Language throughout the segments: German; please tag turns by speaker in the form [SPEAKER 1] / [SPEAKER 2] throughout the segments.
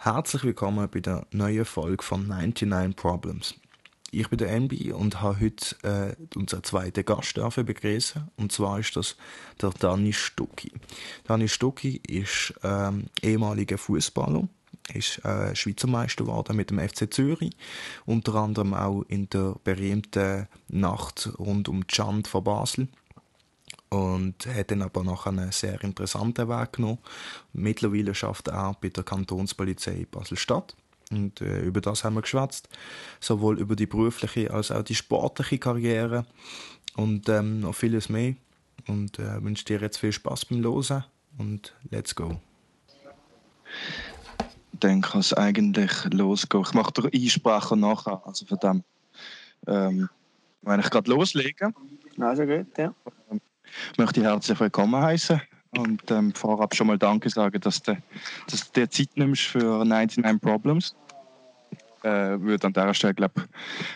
[SPEAKER 1] Herzlich willkommen bei der neuen Folge von 99 Problems. Ich bin der NB und habe heute äh, unseren zweiten Gast begrüßen. Und zwar ist das der Dani Stucki. Dani Stucki ist ähm, ehemaliger Fußballer, ist äh, Schweizer Meister geworden mit dem FC Zürich, unter anderem auch in der berühmten Nacht rund um die Schand von Basel und hat dann aber noch einen sehr interessanten Weg genommen. Mittlerweile schafft er auch bei der Kantonspolizei Basel-Stadt. Und äh, über das haben wir geschwätzt. Sowohl über die berufliche als auch die sportliche Karriere. Und ähm, noch vieles mehr. Und äh, wünsche dir jetzt viel Spaß beim Losen. Und let's go.
[SPEAKER 2] Dann kann es eigentlich losgehen. Ich mache den Einsprache nachher. Also von dem, ähm, wenn ich gerade loslegen.
[SPEAKER 3] Also gut, ja.
[SPEAKER 2] Ähm, möchte ich herzlich willkommen heißen und ähm, vorab schon mal Danke sagen, dass du, dass dir Zeit nimmst für 99 Problems. Äh, würde an dieser Stelle glaube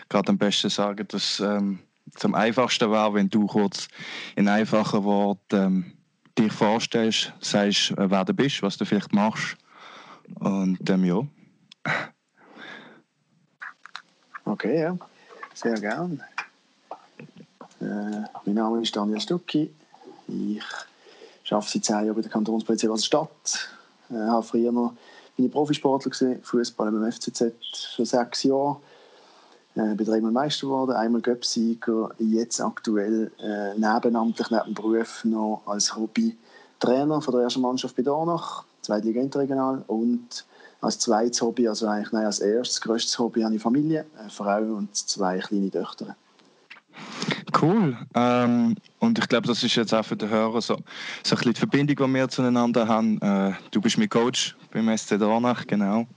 [SPEAKER 2] gerade am besten sagen, dass ähm, es am einfachsten wäre, wenn du kurz in einfachen Worten ähm, dich vorstellst, sagst, äh, wer du bist, was du vielleicht machst und ähm, ja.
[SPEAKER 3] Okay, ja, sehr gern. Äh, mein Name ist Daniel Stucki. Ich arbeite seit zehn Jahren bei der Kantonspolizei Basel-Stadt. Ich äh, habe früher noch meine Profisportler gesehen, Fußball beim FCZ für sechs Jahre. Äh, bin dreimal Meister geworden, einmal Göpsieger, jetzt aktuell äh, nebenamtlich neben dem Beruf noch als Hobby Trainer von der ersten Mannschaft bei Dornach, Zweitliga Interregional und als zweites Hobby, also eigentlich nein, als erstes, größtes Hobby habe ich Familie, eine Frau und zwei kleine Töchter.
[SPEAKER 2] Cool. Ähm, und ich glaube, das ist jetzt auch für den Hörer so, so ein bisschen die Verbindung, die wir zueinander haben. Äh, du bist mein Coach beim SC Dornach, genau.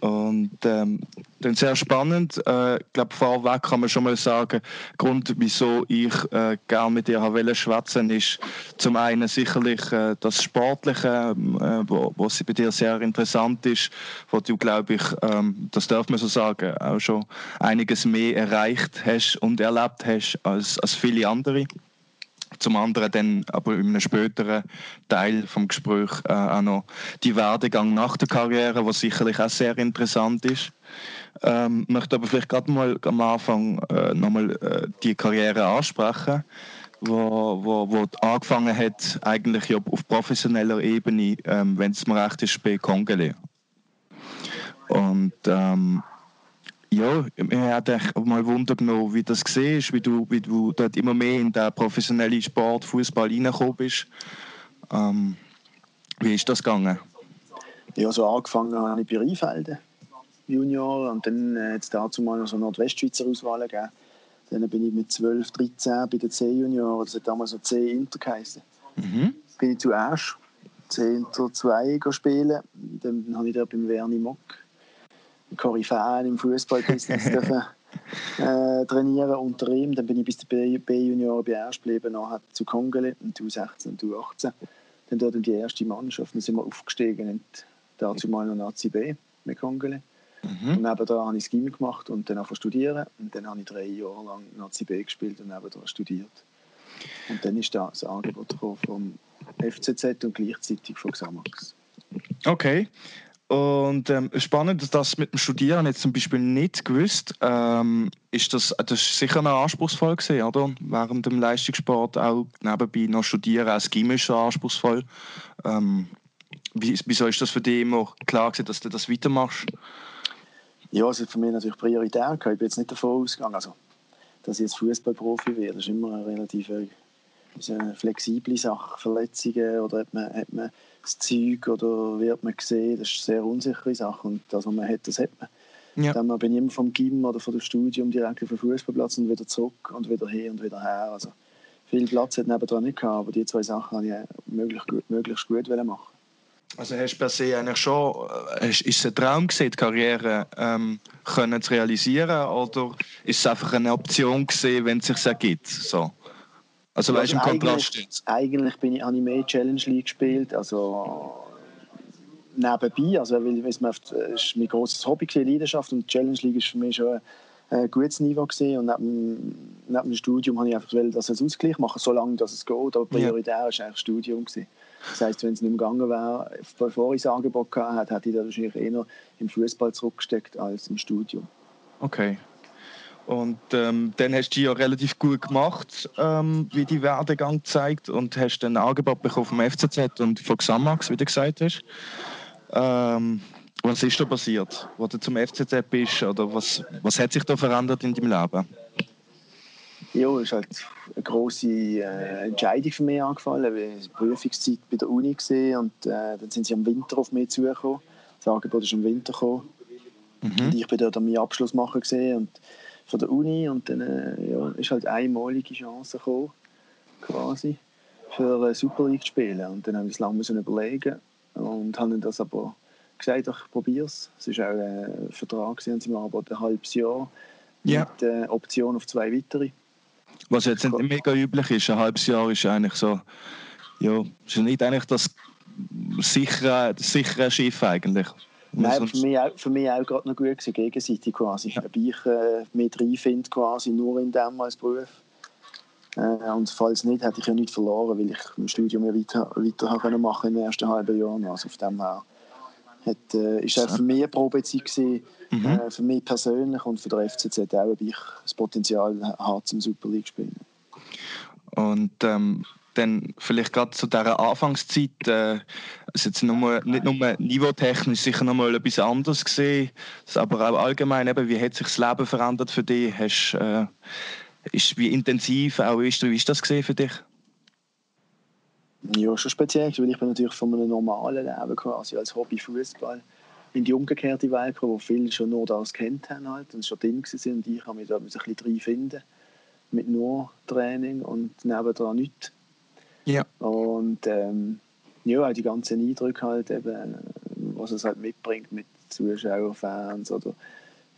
[SPEAKER 2] Und ähm, dann sehr spannend. Äh, ich glaube, vorweg kann man schon mal sagen, der Grund, wieso ich äh, gerne mit dir wollte schwätzen, ist zum einen sicherlich äh, das Sportliche, äh, wo, wo bei dir sehr interessant ist, wo du, glaube ich, ähm, das darf man so sagen, auch schon einiges mehr erreicht hast und erlebt hast als, als viele andere zum anderen dann aber in einem späteren Teil vom Gespräch äh, auch noch die Werdegang nach der Karriere, was sicherlich auch sehr interessant ist. Ähm, möchte aber vielleicht gerade mal am Anfang äh, nochmal äh, die Karriere ansprechen, wo, wo, wo angefangen hat eigentlich auf professioneller Ebene, ähm, wenn es mir recht ist, bei Kongele. Und ähm, ja, mir hat mal Wunder genommen, wie das gesehen wie du, wie du dort immer mehr in den professionellen Sport, Fußball reingekommen bist. Ähm, wie ist das gegangen?
[SPEAKER 3] Ja, so angefangen habe ich bei Rheinfelden, Junior, und dann äh, hat es dazu mal so Nordwestschweizer Auswahl gegeben. Dann bin ich mit 12, 13 bei den C-Junioren, das hat damals so C-Inter geheißen. Mhm. Bin ich zuerst C-Inter 2 spielen, dann habe ich da beim Werni Mock Koryphäen im Fußballbusiness dürfen äh, trainieren unter ihm. Dann bin ich bis der B-Junior bei Erst geblieben, nachher zu Kongele, und U16 und U18. Dann dort in die erste Mannschaft, dann sind wir aufgestiegen und dazu mal noch Nazi B mit Kongele. Mhm. Und nebenan habe ich das gemacht und dann einfach studieren. Und dann habe ich drei Jahre lang Nazi B gespielt und nebenan studiert. Und dann ist das Angebot vom FCZ und gleichzeitig von Xamax.
[SPEAKER 2] Okay. Und ähm, spannend, dass das mit dem Studieren jetzt zum Beispiel nicht gewusst. Ähm, ist das, das ist sicher noch anspruchsvoll gewesen, oder? Während dem Leistungssport auch nebenbei noch studieren, als Gimmick ist anspruchsvoll. Ähm, wieso ist das für dich immer klar gewesen, dass du das weitermachst?
[SPEAKER 3] Ja, es ist für mich natürlich prioritär. Ich bin jetzt nicht davon ausgegangen, also, dass ich jetzt Fußballprofi werde. Das ist immer eine relativ äh, eine flexible Sache. Verletzungen oder hat man, hat man das Zeug oder wird man gesehen, das ist eine sehr unsichere Sache und das, was man hat, das hat man. Ja. Dann bin ich immer vom Gym oder vom Studium direkt auf den Fußballplatz und wieder zurück und wieder hin und wieder her. Also viel Platz hat nebendran nicht gehabt, aber die zwei Sachen habe ich möglichst gut, möglichst gut machen.
[SPEAKER 2] Also hast du per se eigentlich schon, äh, ist es ein Traum gewesen, die Karriere ähm, können zu realisieren oder ist es einfach eine Option gewesen, wenn es sich ergibt? So? Also, weißt du, im Kontrast
[SPEAKER 3] jetzt? Eigentlich bin ich, habe ich mehr Challenge League gespielt, also nebenbei, also weil, weil es ist mein großes Hobby, Leidenschaft und Challenge League ist für mich schon ein gutes Niveau gesehen und neben, neben dem Studium habe ich einfach wollen, dass es Ausgleich machen, solange dass es geht. Aber prioritär war eigentlich das Studium gewesen. Das heisst, wenn es nicht gegangen wäre, bevor ich das Angebot hatte, hätte ich da wahrscheinlich eher im Fußball zurückgesteckt als im Studium.
[SPEAKER 2] Okay. Und ähm, dann hast du ja relativ gut gemacht, ähm, wie die Werdegang zeigt, und hast dann ein Angebot bekommen vom FCZ und von Xamax, wie du gesagt hast. Ähm, was ist da passiert, wo du zum FCZ bist? Oder was, was hat sich da verändert in deinem Leben?
[SPEAKER 3] Ja, es ist halt eine grosse äh, Entscheidung für mich angefallen, weil ich Prüfungszeit bei der Uni gesehen und äh, dann sind sie im Winter auf mich zugekommen. Das Angebot ist im Winter gekommen. Mhm. Und ich bin dort an meinen Abschluss machen gesehen und von der Uni und dann äh, ja, ist halt einmalige Chance gekommen, quasi, für eine Super League zu spielen. Und dann haben wir es lange überlegen und haben das aber gesagt, ich probiere es. Es war auch ein Vertrag, sie haben mir ein halbes Jahr ja. mit äh, Option auf zwei weitere.
[SPEAKER 2] Was jetzt nicht mega üblich ist, ein halbes Jahr ist eigentlich so, ja, ist nicht eigentlich das sichere, sichere Schiff eigentlich.
[SPEAKER 3] Nein, für mich, auch, für mich auch gerade noch gut gewesen, gegenseitig quasi. Ja. Ob ich äh, mehr reinfinde, quasi nur in dem als Beruf. Äh, und falls nicht, hätte ich ja nichts verloren, weil ich im Studium ja weiter, weiter machen konnte in den ersten halben Jahren. Also auf dem her hat, äh, ist auch für mich eine Probezeit gewesen, mhm. äh, für mich persönlich und für den FCZ auch, ob ich das Potenzial habe, zum Super League zu spielen.
[SPEAKER 2] Und ähm, dann vielleicht gerade zu dieser Anfangszeit, äh, also jetzt nur, nicht nur niveautechnisch sicher noch mal etwas anderes gesehen, aber auch allgemein, eben, wie hat sich das Leben verändert für dich? Hast, äh, ist, wie intensiv auch ist, wie ist das gesehen für dich?
[SPEAKER 3] Ja, schon speziell, weil ich bin natürlich von einem normalen Leben quasi als Hobby Fußball in die umgekehrte Welt gekommen, wo viele schon nur das kennt haben halt und schon drin sind und ich habe mich da ein bisschen drin finden mit nur Training und nebendran nichts. Ja. Und ähm, ja, auch die ganzen Eindrücke halt eben, was es halt mitbringt mit Zuschauern, Fans oder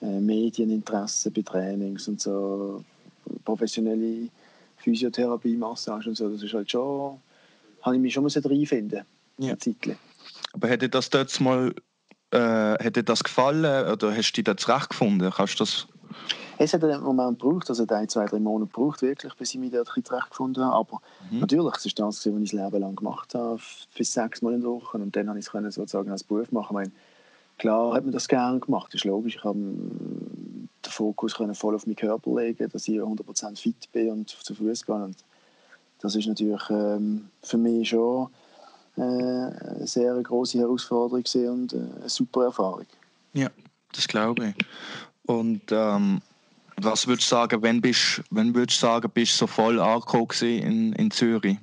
[SPEAKER 3] äh, Medieninteresse bei Trainings und so professionelle Physiotherapie, Massage und so, das ist halt schon habe ich mich schon reinfinden
[SPEAKER 2] ja. Aber hätte das dort mal äh, hätte das gefallen oder hast du dich da zurechtgefunden? Kannst das
[SPEAKER 3] es hat einen Moment gebraucht, also ein, zwei, drei Monate gebraucht, wirklich, bis ich mich dort zurechtgefunden habe. Aber mhm. natürlich, es ist das, was ich das Leben lang gemacht habe, bis sechs Mal in der Woche. Und dann konnte ich es sozusagen als Beruf machen. Ich meine, klar hat man das gerne gemacht, das ist logisch. Ich habe den Fokus voll auf meinen Körper legen, dass ich 100% fit bin und zu Fuß gehe. Und das ist natürlich ähm, für mich schon äh, eine sehr große Herausforderung und äh, eine super Erfahrung.
[SPEAKER 2] Ja, das glaube ich. Und ähm, was würdest du sagen, wenn, bist, wenn würdest du sagen, bist du so voll angekommen in, in Zürich?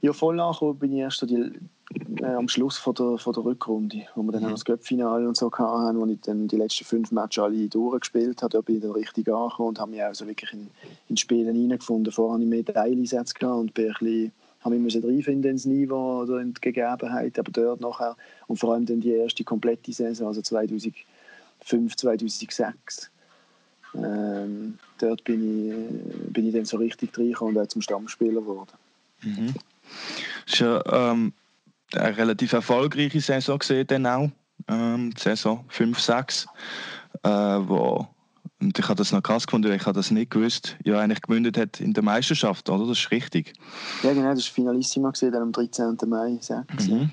[SPEAKER 3] Ja, voll angekommen bin ich erst die, äh, am Schluss von der, von der Rückrunde, wo wir dann mhm. das Göppfinale und so hatten, wo ich dann die letzten fünf Matches alle durchgespielt habe. Da bin ich dann richtig angekommen und habe mich auch so wirklich in, in Spielen hineingefunden. Vorher habe ich mehr Teileinsätze gehabt und bin ein bisschen, habe mich reinfinden ins Niveau oder in die Gegebenheit, aber dort nachher und vor allem dann die erste komplette Saison, also 2005, 2006. Ähm, dort bin ich, bin ich dann so richtig reingekommen und auch zum Stammspieler geworden.
[SPEAKER 2] Mhm. Ist ja, ähm, eine relativ erfolgreiche Saison gesehen, dann auch. Ähm, Saison 5, 6. Äh, wo, und ich habe das noch krass gefunden, ich habe das nicht gewusst, ja eigentlich gemündet hat in der Meisterschaft, oder? Das ist richtig.
[SPEAKER 3] Ja, genau, das war Finalissima gesehen, dann am 13. Mai 6. Mhm.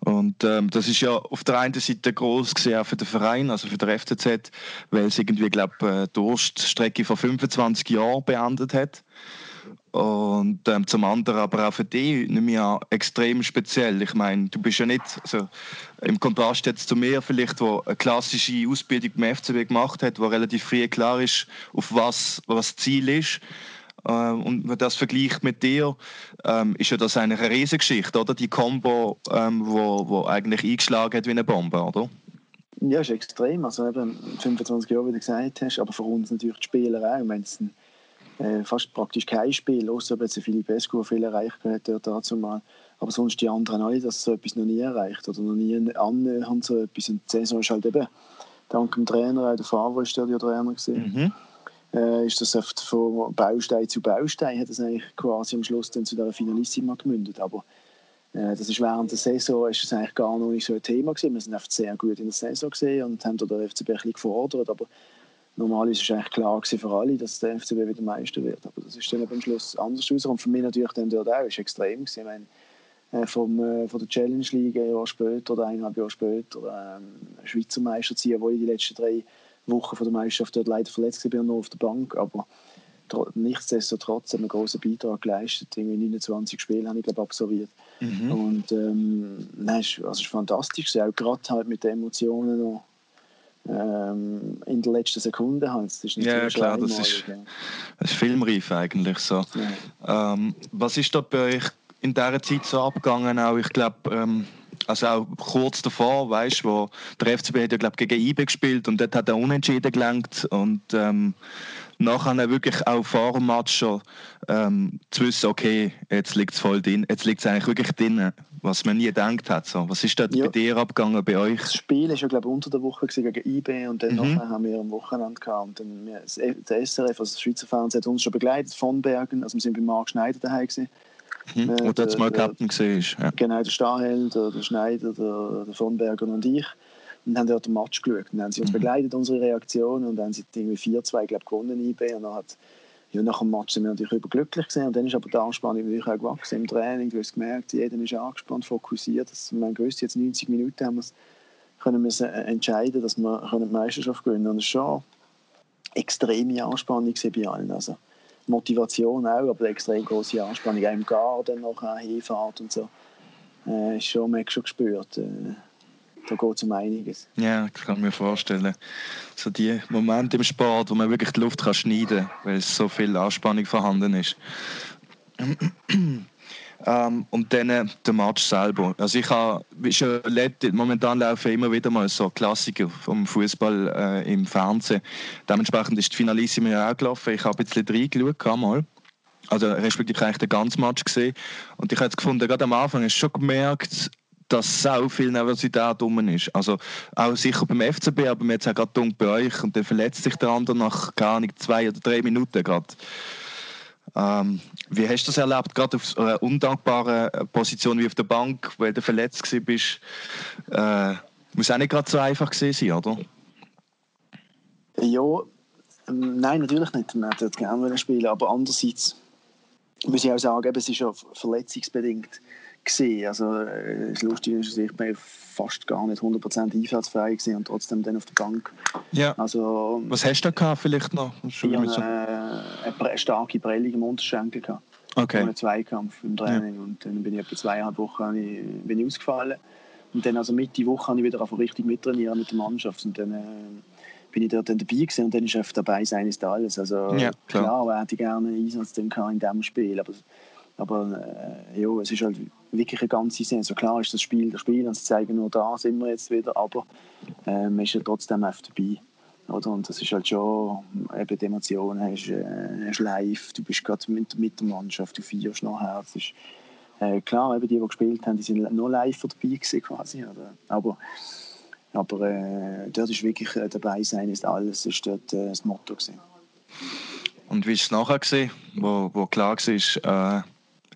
[SPEAKER 2] Und ähm, das ist ja auf der einen Seite groß gesehen auch für den Verein, also für den FCZ, weil es irgendwie, glaube ich, eine Durststrecke von 25 Jahren beendet hat. Und ähm, zum anderen aber auch für dich nehme ich an, extrem speziell. Ich meine, du bist ja nicht, also im Kontrast jetzt zu mir vielleicht, wo eine klassische Ausbildung beim FCB gemacht hat, wo relativ früh klar ist, auf was das Ziel ist. Ähm, und wenn man das vergleicht mit dir, ähm, ist ja das eigentlich eine Riesengeschichte, oder? Die Combo, ähm, wo, wo eigentlich eingeschlagen hat wie eine Bombe, oder?
[SPEAKER 3] Ja, ist extrem. Also eben 25 Jahre, wie du gesagt hast, aber für uns natürlich die Spieler auch. Ich meine, äh, fast praktisch kein Spiel, außer jetzt Philipp Escu viel erreicht hat dort dazu mal. Aber sonst die anderen alle, dass so etwas noch nie erreicht oder noch nie annähernd so etwas. Und die Saison ist halt eben, dank dem Trainer, auch der Fahrer ist der Trainer. Mhm. Äh, ist das oft von Baustein zu Baustein, hat das eigentlich quasi am Schluss dann zu dieser Finalissima gemündet. Aber äh, das ist während der Saison ist das eigentlich gar noch nicht so ein Thema gewesen. Wir sind einfach sehr gut in der Saison gesehen und haben den FCB ein bisschen gefordert. Aber normalerweise war eigentlich klar für alle, dass der FCB wieder Meister wird. Aber das ist dann am Schluss anders raus. Und für mich natürlich dann dort auch, ist extrem gewesen. Ich meine, äh, vom, äh, von der Challenge League ein Jahr später oder eineinhalb Jahre später ähm, Schweizer Meister ziehen, wo ich die letzten drei Wochen von der Meisterschaft dort leider verletzt war, nur auf der Bank. Aber nichtsdestotrotz haben wir einen großen Beitrag geleistet. Irgendwie 29 Spiele habe ich glaube absolviert. Mhm. Und ähm, nein, es, also, ist fantastisch. Auch gerade halt mit den Emotionen noch ähm, in der letzten Sekunde halt. Das
[SPEAKER 2] ist ja, klar, das ist, das ist filmreif eigentlich so. Ja. Ähm, was ist da bei euch in dieser Zeit so abgegangen? Auch, ich glaube, ähm, also auch kurz davor, weißt, wo der FCB hat ja, glaub, gegen IBE gespielt und dort hat er unentschieden gelenkt und ähm, nachher wirklich auch vor dem Match schon ähm, zu wissen, okay, jetzt liegt es voll drin, jetzt liegt es eigentlich wirklich drin, was man nie gedacht hat. So. Was ist da ja. bei dir abgegangen, bei euch?
[SPEAKER 3] Das Spiel war ja, glaube ich, unter der Woche gegen IB und dann mhm. haben wir am Wochenende gehabt. Und dann, wir, der SRF, also das Schweizer Fernsehen, hat uns schon begleitet von Bergen, also wir sind bei Marc Schneider daheim gewesen.
[SPEAKER 2] Mhm. Und dort mal Captain gesehen
[SPEAKER 3] ja. Genau, der Stahel, der, der Schneider, der, der von Bergen und ich und haben dort den Match geschaut. Und dann haben sie uns mhm. begleitet, unsere Reaktionen, und dann haben sie irgendwie 4-2 glaub, gewonnen, IB. Und dann hat, ja, nach dem Match sind wir natürlich überglücklich gewesen. Und dann ist aber die Anspannung natürlich auch gewachsen im Training. Du hast gemerkt, jeder ist angespannt, fokussiert. Das, man gewusst, jetzt 90 Minuten haben wir können wir äh, entscheiden, dass wir die Meisterschaft gewinnen können. Und es war schon extreme Anspannung bei allen. Also Motivation auch, aber extrem große Anspannung. Auch im Garten noch Hinfahrt und so. Äh, ist schon, man schon gespürt. Äh, da geht es um einiges.
[SPEAKER 2] Ja, das kann ich mir vorstellen. So die Momente im Sport, wo man wirklich die Luft kann schneiden kann, weil so viel Anspannung vorhanden ist. Ähm, und dann äh, der Match selber. Also ich habe schon erlebt, momentan laufen immer wieder mal so Klassiker vom Fußball äh, im Fernsehen. Dementsprechend ist die Finalissima ja auch gelaufen. Ich habe ein bisschen reingeschaut mal. Also respektive eigentlich den ganzen Match gesehen. Und ich habe gefunden, gerade am Anfang hast du schon gemerkt, dass so viel Nervosität rum ist. Also auch sicher beim FCB, aber jetzt auch gerade bei euch und dann verletzt sich der andere nach gar nicht zwei oder drei Minuten gerade. Ähm, wie hast du das erlebt, gerade auf einer undankbaren Position wie auf der Bank, weil du verletzt bist? Äh, muss auch nicht gerade so einfach sein, oder?
[SPEAKER 3] Ja, ähm, nein, natürlich nicht. Man hätte gerne spielen aber andererseits muss ich auch sagen, es ist ja verletzungsbedingt gesehen. Also äh, Lustige ist, ich bin fast gar nicht 100% einsatzfähig gewesen und trotzdem dann auf der Bank.
[SPEAKER 2] Ja. Also, Was hast du da gehabt, vielleicht noch?
[SPEAKER 3] Ich hatte eine, eine starke Prellung im Unterschenkel. Gehabt. Okay. Einen Zweikampf im Training ja. und dann bin ich etwa zweieinhalb Wochen ich, bin ich ausgefallen. Und dann also Mitte Woche habe ich wieder auf richtig mittrainieren mit der Mannschaft und dann äh, bin ich dort dann dabei gewesen und dann ist einfach dabei sein ist alles. Also ja, klar, klar hätte ich gerne Einsatz in diesem Spiel, aber aber äh, ja, es ist halt wirklich eine ganze Saison. klar ist das Spiel das Spiel und sie zeigen nur da, sind wir jetzt wieder, aber äh, man ist ja trotzdem einfach dabei. Oder? Und das ist halt schon, eben die Emotionen hast, äh, hast live, du bist gerade mit, mit der Mannschaft, du feierst nachher. Ist, äh, klar, eben die, die gespielt haben, die sind nur live dabei gewesen quasi. Oder? Aber, aber äh, dort ist wirklich äh, dabei sein ist alles, ist dort äh, das Motto gewesen.
[SPEAKER 2] Und wie war es nachher, gewesen, wo, wo klar war, äh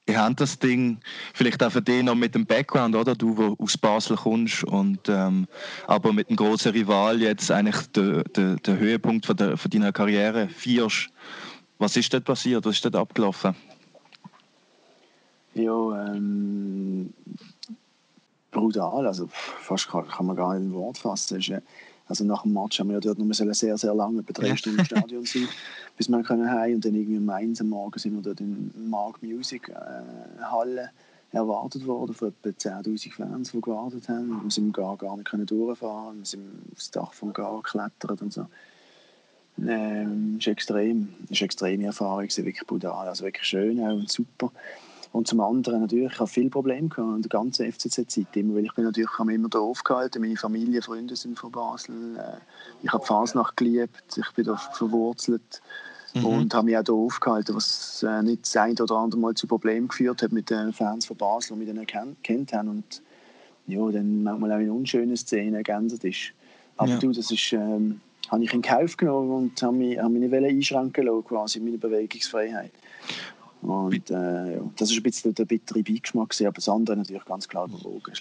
[SPEAKER 2] ihr habt das Ding vielleicht auch für dich noch mit dem Background, oder? Du, wo aus Basel kommst und ähm, aber mit einem großen Rival jetzt eigentlich der, der, der Höhepunkt von, der, von deiner Karriere feierst. Was ist dort passiert? Was ist dort abgelaufen?
[SPEAKER 3] Ja, ähm, brutal. Also fast kann, man gar nicht in Wort fassen. Ist, also nach dem Match haben wir ja dort noch sehr, sehr lange, etwa drei. Stunden im Stadion sein, bis wir können heim und dann irgendwie um eins am Morgen sind wir dort in Mark Music äh, Halle erwartet worden von etwa 10'000 Fans, die gewartet haben. Wir sind gar, gar nicht können durchfahren, wir sind aufs Dach vom Gar geklettert und so. Ähm, ist extrem, ist eine extreme Erfahrung, wirklich brutal, also wirklich schön auch und super. Und zum anderen natürlich, ich habe viele Probleme gehabt in der ganzen FCZ-Zeit, weil ich bin natürlich ich immer da aufgehalten, meine Familie, Freunde sind von Basel, äh, ich habe Fasnacht geliebt, ich bin da verwurzelt mhm. und habe mich auch da aufgehalten, was äh, nicht das ein oder andere Mal zu Problemen geführt hat mit den Fans von Basel, die mich dann kennt haben und ja, dann manchmal auch in unschönen Szenen ergänzt ist. Aber ja. du, das ist, ähm, habe ich in Kauf genommen und habe mich, habe mich nicht einschränken lassen, quasi meine Bewegungsfreiheit. Und äh, ja, das ist ein bisschen der bittere Beigeschmack, gewesen, aber das andere natürlich ganz klar überwogen.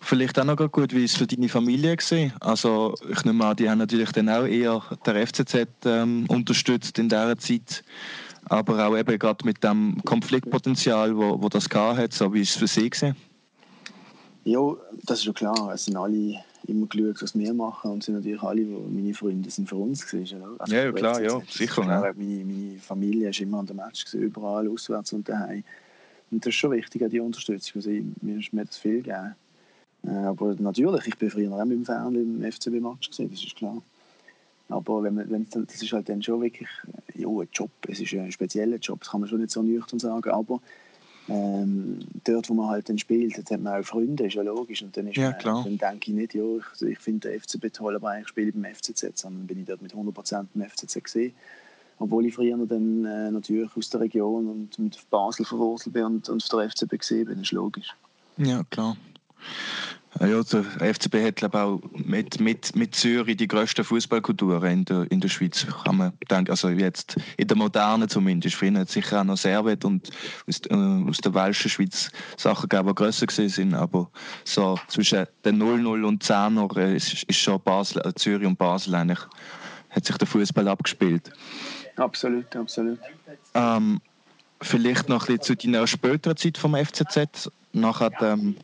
[SPEAKER 2] Vielleicht auch noch gut, wie es für deine Familie war. Also ich nehme an, die haben natürlich dann auch eher der FCZ ähm, unterstützt in dieser Zeit, aber auch eben gerade mit dem Konfliktpotenzial, wo, wo das hat, so wie es für sie war.
[SPEAKER 3] Ja, das ist ja klar. Es sind alle immer geschaut, was wir machen und sind natürlich alle, meine Freunde sind für uns gewesen.
[SPEAKER 2] Also ja, klar, ja, sicher.
[SPEAKER 3] Klar, meine, meine Familie ist immer an der Match gewesen, überall auswärts und daheim. Und das ist schon wichtig, die Unterstützung. Also, mir ist mir das viel gegeben. Äh, aber natürlich, ich bin früher auch mit dem Fernsehen im FCB-Match gesehen, das ist klar. Aber wenn man, wenn, das ist halt dann schon wirklich ja, ein Job. Es ist ein spezieller Job, das kann man schon nicht so nüchtern sagen. Aber ähm, dort, wo man halt dann spielt, hat man auch Freunde, ist ja logisch. Und dann, ist
[SPEAKER 2] ja,
[SPEAKER 3] man, dann denke ich nicht, ja, ich, also ich finde den FCB toll, aber eigentlich spiele ich beim FCZ, sondern bin ich dort mit 100% beim FCZ gesehen. Obwohl ich früher dann äh, natürlich aus der Region und mit Basel verwurzelt bin und, und auf der FCB gesehen bin, ist logisch.
[SPEAKER 2] Ja, klar. Ja, der FCB hat glaube auch mit, mit, mit Zürich die grösste Fußballkultur in der, in der Schweiz, kann man denken. Also jetzt in der Modernen zumindest. Früher hat sicher auch noch Servet und aus, äh, aus der Welschen Schweiz Sachen gegeben, die grösser sind. Aber so zwischen den 0-0 und 10er äh, ist, ist schon Basel, äh, Zürich und Basel eigentlich, hat sich der Fußball abgespielt.
[SPEAKER 3] Absolut, absolut.
[SPEAKER 2] Ähm, vielleicht noch ein bisschen zu deiner späteren Zeit vom FCZ. Nachher ähm,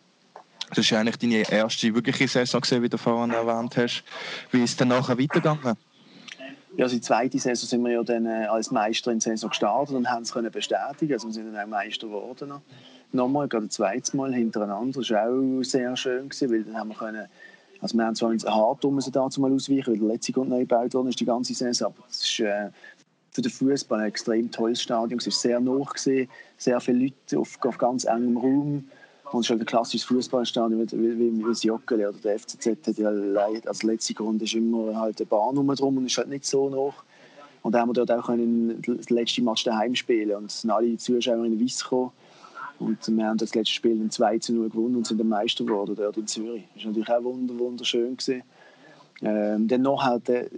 [SPEAKER 2] das war eigentlich deine erste wirkliche Saison, gewesen, wie du vorhin erwähnt hast. Wie ist es dann nachher weitergegangen?
[SPEAKER 3] Ja, also die zweite Saison sind wir ja dann äh, als Meister in die Saison gestartet und haben es können bestätigen. Also wir sind dann auch Meister geworden. Nochmal, gerade ein zweites Mal hintereinander. Das war auch sehr schön, gewesen, weil dann haben wir können also wir haben zwar hart um sie dazu mal ausweichen, weil der letzte Grund neu gebaut worden ist, die ganze Saison, aber es ist äh, für den Fußball ein extrem tolles Stadion. Es war sehr nah, sehr viele Leute auf, auf ganz engem Raum. Und es ist halt ein klassisches Fußballstadion, wie, wie, wie das Joggeli oder der FCZ hat ja als letzte Grund ist immer halt eine Bahn drum und ist halt nicht so noch. Und dann haben wir dort auch können das letzte Match daheim spielen und sind alle Zuschauer in Weiss gekommen. Und wir haben das letzte Spiel in 2 zu 0 gewonnen und sind der Meister geworden dort in Zürich. Das war natürlich auch wunderschön. Gewesen. Ähm, dann noch halt, äh,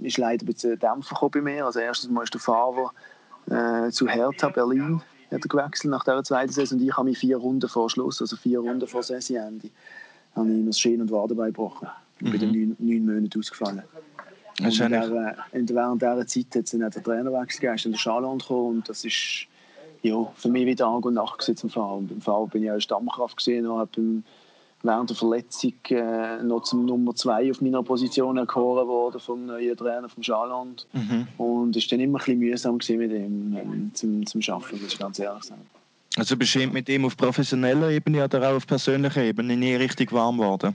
[SPEAKER 3] ist leider ein bisschen Dämpfer bei mir. Also erstes Mal ist der Fahrer äh, zu Hertha Berlin hat er gewechselt nach der zweiten Saison und ich habe mich vier Runden vor Schluss, also vier Runden vor Saisonende, habe ich das Schien- und Wadenbein gebrochen. Ich bin mhm. neun, neun Monate ausgefallen. Und in der, in der, während dieser Zeit hat es dann den Trainerwechsel gegeben, ist dann der Schalon gekommen und das ist ja, für mich wieder Tag und Nacht zum Fahren. Und beim Fahren bin ich auch Stammkraft gesehen und habe während der Verletzung äh, noch zum Nummer 2 auf meiner Position erkoren worden vom neuen Trainer vom Schaland. Mhm. Und es war dann immer ein bisschen mühsam mit ihm ähm, zum, zum Arbeiten, muss ich ganz ehrlich sagen.
[SPEAKER 2] Also bist du mit ihm auf professioneller Ebene oder auch auf persönlicher Ebene nie richtig warm geworden?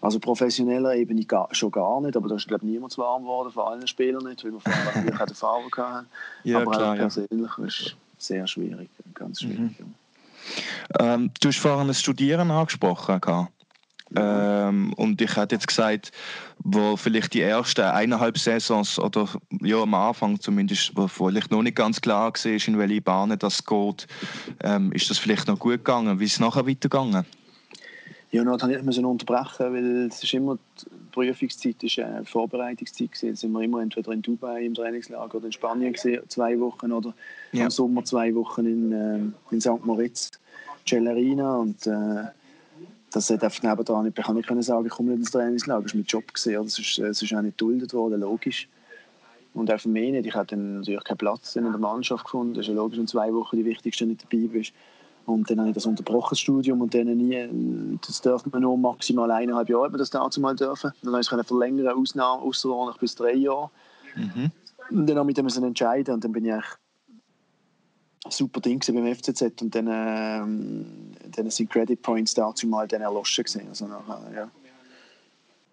[SPEAKER 3] Also professioneller Ebene gar, schon gar nicht, aber da ist glaube niemand warm geworden, von allen Spielern nicht, weil wir vorher natürlich auch Fahrer hatten.
[SPEAKER 2] Ja,
[SPEAKER 3] aber
[SPEAKER 2] klar,
[SPEAKER 3] auch persönlich ja. ist sehr schwierig, ganz schwierig. Mhm.
[SPEAKER 2] Ähm, du hast vorhin das Studieren angesprochen. Ähm, und ich hätte jetzt gesagt, wo vielleicht die ersten eineinhalb Saisons oder ja, am Anfang zumindest, wo vielleicht noch nicht ganz klar war, in welche Bahnen das geht, ähm, ist das vielleicht noch gut gegangen. Wie ist es nachher weitergegangen?
[SPEAKER 3] Musste ich müssen unterbrechen, weil es ist immer die Prüfungszeit, ist eine Vorbereitungszeit gewesen. Jetzt sind wir immer entweder in Dubai im Trainingslager oder in Spanien gewesen, zwei Wochen oder ja. im Sommer zwei Wochen in, äh, in St. Moritz. Cellerina und äh, das hat einfach nebenan nicht, ich kann nicht sagen, ich komme nicht ins Trainingslager, das war mein Job, gewesen, das ist, das ist auch nicht geduldet worden, logisch. Und auch für mich nicht, ich hatte natürlich keinen Platz in der Mannschaft gefunden, das ist ja logisch, wenn zwei Wochen die wichtigsten nicht dabei bist. Und dann habe ich das unterbrochen, das Studium, und dann nie, das dürfen wir nur maximal eineinhalb Jahre, das dazu mal dürfen. Dann habe ich verlängern, Ausnahme, außerordentlich bis drei Jahre. Mhm. Und dann habe ich mich entscheiden und dann bin ich eigentlich super Ding beim FCZ und dann, ähm, dann sind Credit Points dazu mal dann erloschen gewesen. Also nachher, ja.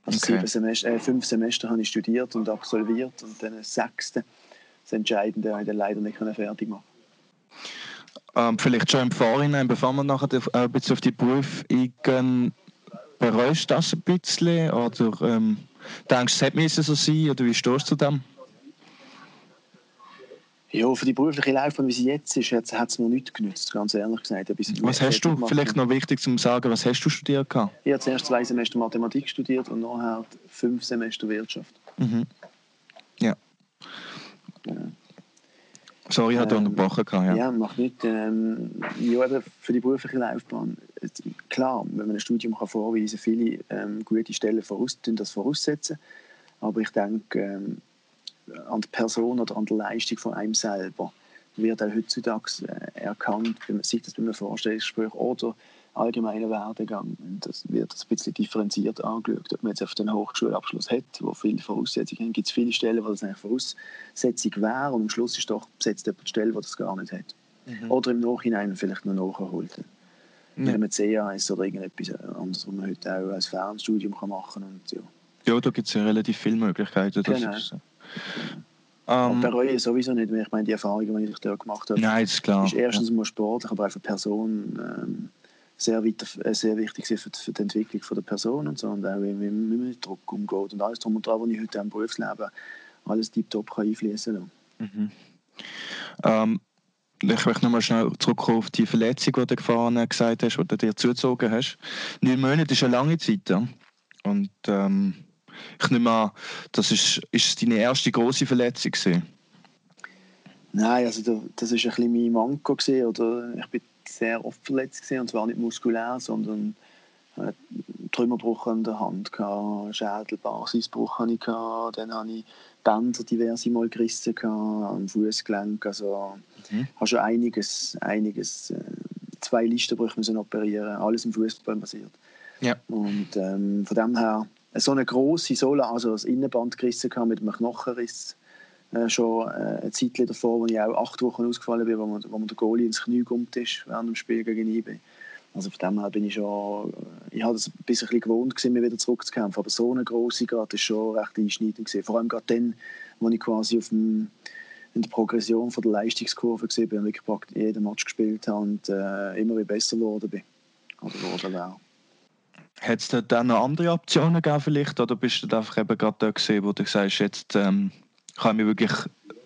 [SPEAKER 3] Also okay. Semester, äh, fünf Semester habe ich studiert und absolviert und dann das sechste, das Entscheidende, habe ich dann leider nicht fertig machen
[SPEAKER 2] ähm, Vielleicht schon im Vorhinein, bevor wir nachher äh, ein bisschen auf die Berufe eingehen, bereust du das ein bisschen oder ähm, denkst du, es hätte so sein oder wie stehst du zu dem?
[SPEAKER 3] Ja, für die berufliche Laufbahn, wie sie jetzt ist, hat es mir nichts genützt, ganz ehrlich gesagt.
[SPEAKER 2] Was hast du, vielleicht noch wichtig zu sagen, was hast du studiert? Gehabt?
[SPEAKER 3] Ich habe zuerst zwei Semester Mathematik studiert und nachher fünf Semester Wirtschaft.
[SPEAKER 2] Mhm. Ja.
[SPEAKER 3] ja.
[SPEAKER 2] Sorry, ich hatte ähm, unterbrochen.
[SPEAKER 3] Ja. ja, macht nicht. Ähm, ja, für die berufliche Laufbahn. Klar, wenn man ein Studium kann vorweisen kann, viele ähm, gute Stellen voraus, das voraussetzen. Aber ich denke, ähm, an der Person oder an der Leistung von einem selber wird auch heutzutage äh, erkannt, sei das bei einem Vorstellungsgespräch oder allgemeinen Werdegang. Das wird ein bisschen differenziert angeschaut. Ob man jetzt auf den Hochschulabschluss hat, wo viele Voraussetzungen haben, gibt es viele Stellen, wo das eine Voraussetzung wäre und am Schluss ist doch besetzt jemand die Stelle, die das gar nicht hat. Mhm. Oder im Nachhinein vielleicht noch nachholt. Ja. Wenn man CAS oder irgendetwas anderes, was man heute auch als Fernstudium machen kann. Und, ja.
[SPEAKER 2] ja, da gibt es ja relativ viele Möglichkeiten.
[SPEAKER 3] Genau. ist, ähm, bereue ich sowieso nicht, weil ich meine, die Erfahrungen, die ich da gemacht habe,
[SPEAKER 2] Nein, ist klar.
[SPEAKER 3] ist erstens ja. mal sportlich, aber auch für Person ähm, sehr, weiter, äh, sehr wichtig für, für, die Entwicklung von der Person und so und auch wie, wie man mit Druck umgeht und alles drum und dran, was ich heute im Berufsleben alles tiptop einfließen kann. Mhm.
[SPEAKER 2] Ähm, ich möchte nochmal schnell zurückkommen auf die Verletzung, die du gefahren gesagt hast, die du dir zugezogen hast. Neun Monate ist eine lange Zeit. Ja? Und ähm, ich nehme an, das ist, ist deine erste große Verletzung gewesen?
[SPEAKER 3] Nein, also das war ein bisschen mein Manko. Gewesen, oder ich bin sehr oft verletzt gewesen, und zwar nicht muskulär, sondern äh, Trümmerbruch an der Hand, gehabt, Schädelbasisbruch hatte ich, gehabt, dann hatte ich Bänder diverse Mal gerissen gehabt, am Fußgelenk, also mhm. habe schon einiges, einiges äh, zwei Listenbrüche müssen operieren, alles im Fußball basiert. Ja. Und ähm, von dem her so eine große Sohle, also das Innenband gerissen gehabt mit einem Knochenriss äh, schon äh, eine Zeit davor, wo ich auch acht Wochen ausgefallen bin, wo man, wo man der Goalie ins Knie gummt ist während dem Spiel gegen IB. Also von dem her bin ich schon, äh, ich habe es ein bisschen gewohnt gewesen, mir wieder zurückzukämpfen, aber so eine große gerade ist schon recht einschneidend gewesen. Vor allem gerade dann, wo ich quasi auf dem, in der Progression von der Leistungskurve gesehen bin und wirklich jeden Match gespielt habe und äh, immer wieder besser geworden bin oder geworden wäre.
[SPEAKER 2] Hat es dann noch andere Optionen gegeben vielleicht, oder bist du einfach eben gerade da gesehen, wo du sagst, jetzt ähm, kann ich mich wirklich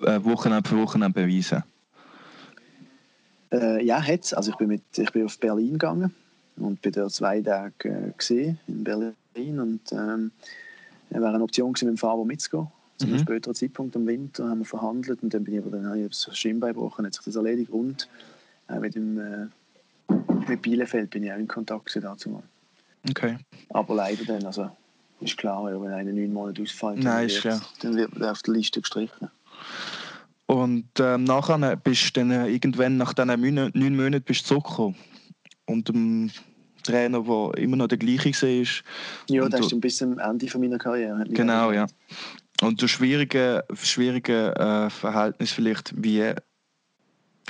[SPEAKER 2] äh, Wochenende für Wochenende beweisen?
[SPEAKER 3] Äh, ja, hat Also ich bin, mit, ich bin auf Berlin gegangen und bin dort zwei Tage äh, gesehen in Berlin und ähm, es wäre eine Option gewesen, mit dem Fahrer mitzugehen. Zu einem mhm. späteren Zeitpunkt im Winter haben wir verhandelt und dann bin ich aber dann habe ich das Schienbein gebrochen, hat sich das erledigt und äh, mit, dem, äh, mit Bielefeld bin ich auch in Kontakt dazu.
[SPEAKER 2] Okay.
[SPEAKER 3] Aber leider dann, also ist klar, wenn einer neun Monate ausfällt,
[SPEAKER 2] Nein,
[SPEAKER 3] dann,
[SPEAKER 2] wird,
[SPEAKER 3] dann wird er auf der Liste gestrichen.
[SPEAKER 2] Und ähm, nachher bist du dann äh, irgendwann nach diesen neun Monaten bist du zurückgekommen. Und dem Trainer, der immer noch der gleiche war.
[SPEAKER 3] Ja, das ist ein bisschen am Ende meiner Karriere.
[SPEAKER 2] Genau, ja. Und das schwierige, schwierige äh, Verhältnis vielleicht, wie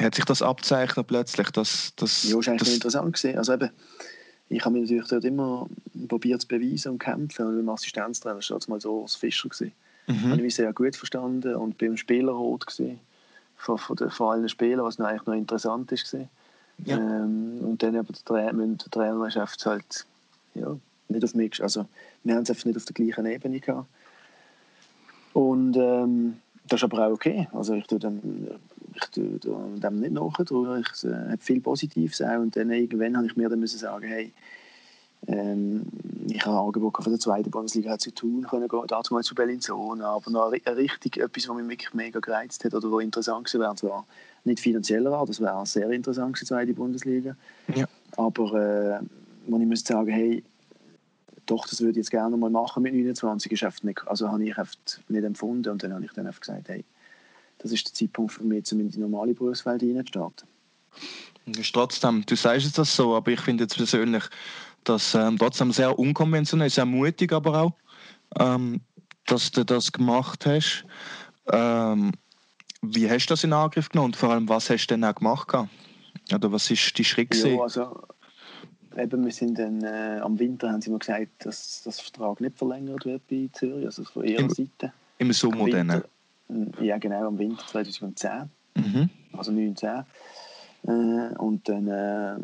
[SPEAKER 2] hat sich das abzeichnet plötzlich? Dass, dass,
[SPEAKER 3] ja, ist eigentlich das, interessant gesehen. Also eben, ich habe mich natürlich dort immer probiert zu beweisen und kämpfen. Und beim Assistenztrainer war es mal so als Fischer. Gewesen. Mhm. habe ich mich sehr gut verstanden und beim Spielerrot gesehen von, von, den, von allen Spielern, was noch eigentlich noch interessant ist. Ja. Ähm, und dann aber der Trainer, der Trainer schafft es halt ja, nicht auf mich. Also wir haben es einfach nicht auf der gleichen Ebene gehabt. Und ähm, das ist aber auch okay. Also ich tue dem, ich tue dem nicht nachher. Ich äh, habe viel Positives auch. Und dann irgendwann habe ich mir dann müssen sagen, hey, ähm, ich habe Angebot von der zweiten Bundesliga zu tun können, dazu mal zu Bellinzona, aber noch richtig etwas, was mich wirklich mega gereizt hat oder was interessant gewesen wäre, zwar nicht finanzieller Art, das wäre sehr interessant die zweite Bundesliga, ja. aber äh, wo ich müsste sagen, hey, doch, das würde ich jetzt gerne mal machen mit 29, ist nicht, also habe ich nicht empfunden und dann habe ich dann einfach gesagt, hey, ist der Zeitpunkt für mich, um in die normale Berufswelt reinzustarten.
[SPEAKER 2] Trotzdem, du sagst jetzt das so, aber ich finde jetzt persönlich, dass ähm, trotzdem sehr unkonventionell, sehr mutig aber auch, ähm, dass du das gemacht hast. Ähm, wie hast du das in Angriff genommen und vor allem, was hast du denn auch gemacht? Oder was ist die Schritt?
[SPEAKER 3] Ja, also, eben, wir sind dann, äh, am Winter haben sie mir gesagt, dass das Vertrag nicht verlängert wird bei Zürich, also von ihrer Im, Seite.
[SPEAKER 2] Im Sommer dann?
[SPEAKER 3] Ja, genau, am Winter 2010. Mhm. Also 2019. Äh, und dann äh,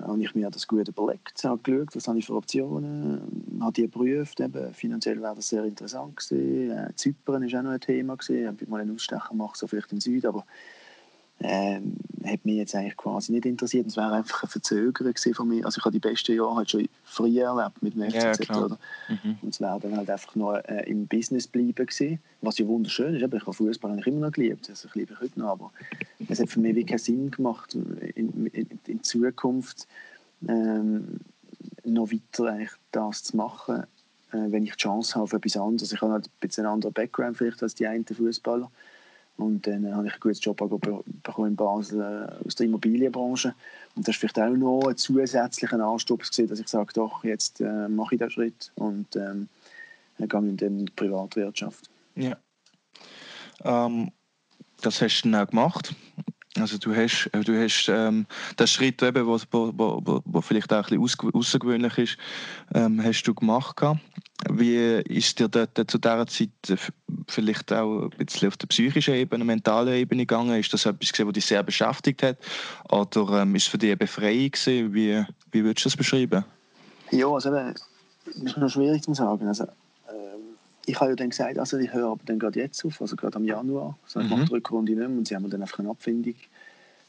[SPEAKER 3] habe ich mir das gut überlegt, angeschaut, was habe ich für Optionen, habe die geprüft. Eben, finanziell wäre das sehr interessant gewesen. Äh, Zypern war auch noch ein Thema gewesen. Ich habe mal einen Ausstecher gemacht, so vielleicht im Süden, aber ähm, hat mich jetzt eigentlich quasi nicht interessiert. Es wäre einfach ein Verzögerung von mir. Also ich habe die besten Jahre halt schon früher erlebt mit dem FCZ. Ja, oder? Mhm. Und es wäre dann halt einfach noch äh, im Business bleiben gewesen, was ja wunderschön ist. Aber ich habe Fußball eigentlich immer noch geliebt. Also ich liebe ich heute noch. Aber es hat für mich wirklich keinen Sinn gemacht, in, in, in Zukunft ähm, noch weiter eigentlich das zu machen, äh, wenn ich die Chance habe auf etwas anderes. Ich habe halt ein bisschen einen anderen Background vielleicht als die einen Fußballer. Und dann äh, habe ich ein gutes Job bekommen in Basel äh, aus der Immobilienbranche. Und das ist vielleicht auch noch ein zusätzlicher Anstoß gewesen, dass ich sage, doch, jetzt äh, mache ich diesen Schritt und ähm, gehe in die Privatwirtschaft.
[SPEAKER 2] Ja. Ähm, das hast du dann auch gemacht. Also du hast, du hast ähm, den Schritt, der wo, wo, wo, wo, vielleicht auch ein bisschen außergewöhnlich ist, ähm, hast du gemacht. Wie ist dir dort zu dieser Zeit vielleicht auch ein bisschen auf der psychischen Ebene, mentalen Ebene gegangen? Ist das etwas, was dich sehr beschäftigt hat? Oder ähm, ist es für dich eine Befreiung? Gewesen? Wie, wie würdest du das beschreiben?
[SPEAKER 3] Ja, also das ist noch schwierig zu sagen. Also, ich habe ja dann gesagt, also ich höre aber dann gerade jetzt auf, also gerade am Januar. Also ich mhm. mache die Rückrunde nicht mehr und sie haben mir dann einfach eine Abfindung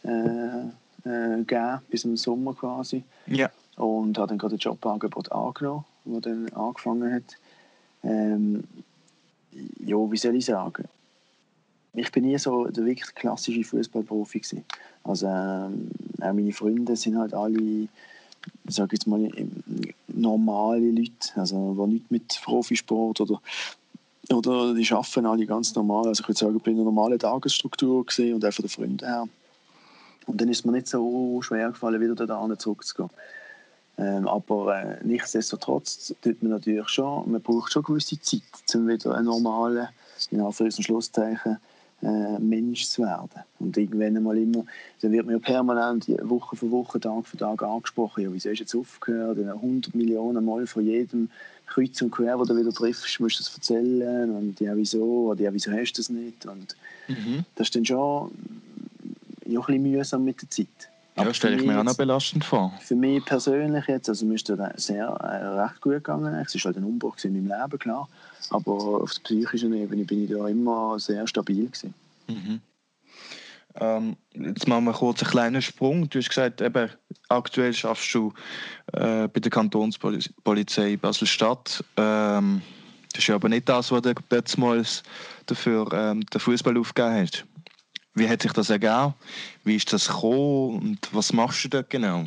[SPEAKER 3] äh, äh, gegeben, bis im Sommer quasi.
[SPEAKER 2] Ja.
[SPEAKER 3] Und habe dann gerade ein Jobangebot angenommen, das dann angefangen hat. Ähm, ja, wie soll ich sagen? Ich bin nie so der wirklich klassische Fußballprofi gewesen. Also ähm, auch meine Freunde sind halt alle, ich sage jetzt mal, normale Leute, also die nicht mit Profisport oder oder die arbeiten alle ganz normal. Also ich würde sagen, ich bin in einer normalen Tagesstruktur gesehen und von den Freunden her. Und dann ist es mir nicht so schwer gefallen, wieder da zurückzugehen. Ähm, aber äh, nichtsdestotrotz tut man natürlich schon, man braucht schon gewisse Zeit, um wieder ein normaler, in Anführungs- und Schlusszeichen, äh, Mensch zu werden. Und irgendwann einmal immer, dann wird man ja permanent Woche für Woche, Tag für Tag angesprochen, ja, wieso hast du jetzt aufgehört? 100 Millionen Mal von jedem Kreuz und Quer, wo du wieder triffst, musst du das erzählen und ja, wieso? Oder ja, wieso hast du das nicht? Und mhm. das ist dann schon ja, ein bisschen mühsam mit der Zeit.
[SPEAKER 2] Ja, stelle ich mir auch noch belastend vor.
[SPEAKER 3] Für mich persönlich jetzt, also mir ist das sehr äh, recht gut gegangen. Es war halt ein Umbruch in meinem Leben, klar. Aber auf der psychischen Ebene bin ich da immer sehr stabil. Gewesen.
[SPEAKER 2] Mhm. Ähm, jetzt machen wir kurz einen kleinen Sprung. Du hast gesagt, eben, aktuell arbeitest du äh, bei der Kantonspolizei Basel-Stadt. Ähm, das ist aber nicht das, was du letztmals dafür ähm, den Fußball aufgegeben hast. Wie hat sich das ergeben? Wie ist das gekommen und was machst du dort genau?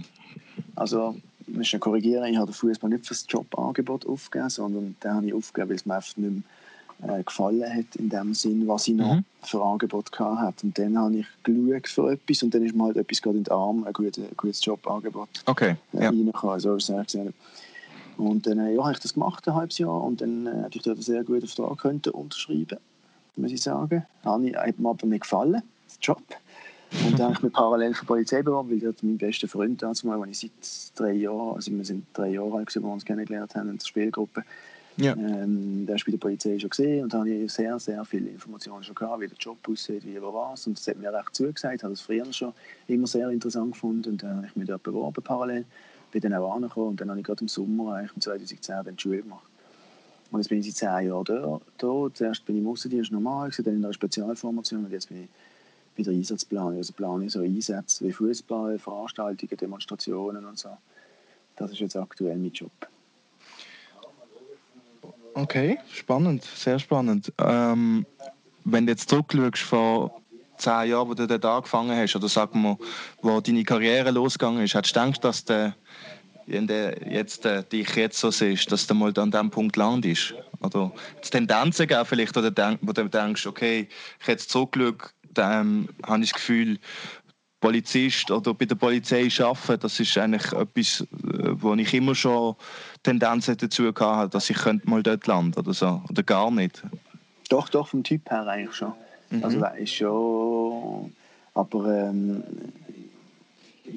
[SPEAKER 3] Also, ich muss korrigieren, ich habe den Fußball nicht für das Jobangebot aufgegeben, sondern den habe ich aufgegeben, weil es mir einfach nicht mehr äh, gefallen hat, in dem Sinn, was ich noch mhm. für Angebot hatte. Und dann habe ich geschaut für etwas und dann ist mir halt etwas gerade in den Arm, ein gutes, ein gutes Jobangebot
[SPEAKER 2] okay.
[SPEAKER 3] äh, ja. reingekommen. So ist es Und dann äh, ja, habe ich das gemacht, ein halbes Jahr, und dann äh, hätte ich dort einen sehr guten Vertrag können unterschreiben muss ich sagen. Hat mir aber nicht gefallen. Job. Und dann habe ich mich parallel für die Polizei beworben, weil dort mein bester Freund dazu mal, ich seit drei Jahren, also wir sind drei Jahre alt, als wir uns kennengelernt haben in der Spielgruppe. Ja. Ähm, der ist bei der Polizei schon gesehen und da habe ich sehr, sehr viele Informationen schon gehabt, wie der Job aussieht, wie er was. Und das hat mir recht zugesagt, habe das früher schon immer sehr interessant gefunden und dann habe ich mich dort beworben parallel, bin dann auch angekommen und dann habe ich gerade im Sommer, eigentlich im 2010, dann die Schule gemacht. Und jetzt bin ich seit zehn Jahren da. Zuerst bin ich im Aussendienst normal, dann in einer Spezialformation und jetzt bin ich bei der Einsatzplanung. Also plane ich so Einsätze wie Fußball, Veranstaltungen, Demonstrationen und so. Das ist jetzt aktuell mein Job.
[SPEAKER 2] Okay, spannend, sehr spannend. Ähm, wenn du jetzt zurückschaust vor zehn Jahren, wo du dort angefangen hast, oder sagen wir, wo deine Karriere losgegangen ist, hättest du gedacht, dass du in der jetzt, äh, dich jetzt so siehst, dass du mal an diesem Punkt landest? Oder Tendenzen geben vielleicht, oder denk, wo du denkst, okay, ich hätte zurückschaut, ähm, habe ich das Gefühl, Polizist oder bei der Polizei arbeiten, das ist eigentlich etwas, äh, wo ich immer schon Tendenzen dazu hatte, dass ich könnte mal dort landen oder so, oder gar nicht.
[SPEAKER 3] Doch, doch, vom Typ her eigentlich schon. Mhm. Also das ist schon, aber ähm,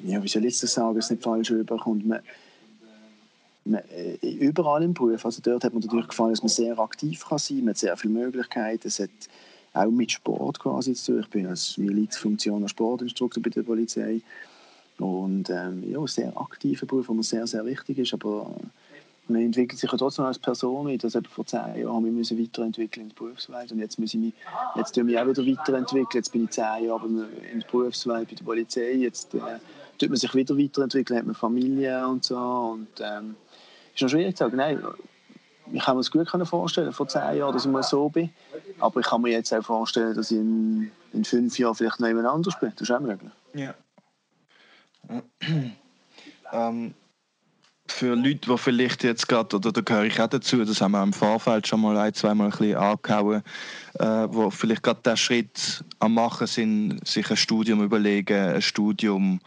[SPEAKER 3] ja, wie soll ich das sagen, es nicht falsch rüberkommt. Man, man, äh, überall im Beruf, also dort hat mir natürlich gefallen, dass man sehr aktiv kann sein kann, man hat sehr viele Möglichkeiten, es hat auch mit Sport quasi zu tun. Ich bin als Milizfunktioner Sportinstruktor bei der Polizei und ähm, ja, sehr aktiver Beruf, der mir sehr, sehr wichtig ist, aber man entwickelt sich ja trotzdem als Person weiter. Also vor zehn Jahren wir müssen weiterentwickeln in der Berufswelt und jetzt muss ich mich, jetzt tue ich mich auch wieder weiterentwickeln. Jetzt bin ich zehn Jahre in der Berufswelt bei der Polizei. Jetzt äh, tut man sich wieder weiterentwickeln, hat man Familie und so und ähm, ist noch schwierig zu sagen. Nein, ich kann mir das gut vorstellen, vor zehn Jahren, dass ich mal so bin. Aber ich kann mir jetzt auch vorstellen, dass ich in, in fünf Jahren vielleicht noch jemand anders bin. Das ist auch möglich.
[SPEAKER 2] Ja. ähm, für Leute, die vielleicht jetzt gerade, oder da gehöre ich auch dazu, das haben wir im Vorfeld schon mal ein, zweimal ein bisschen angehauen, äh, wo vielleicht gerade der Schritt am Machen sind, sich ein Studium überlegen, ein Studium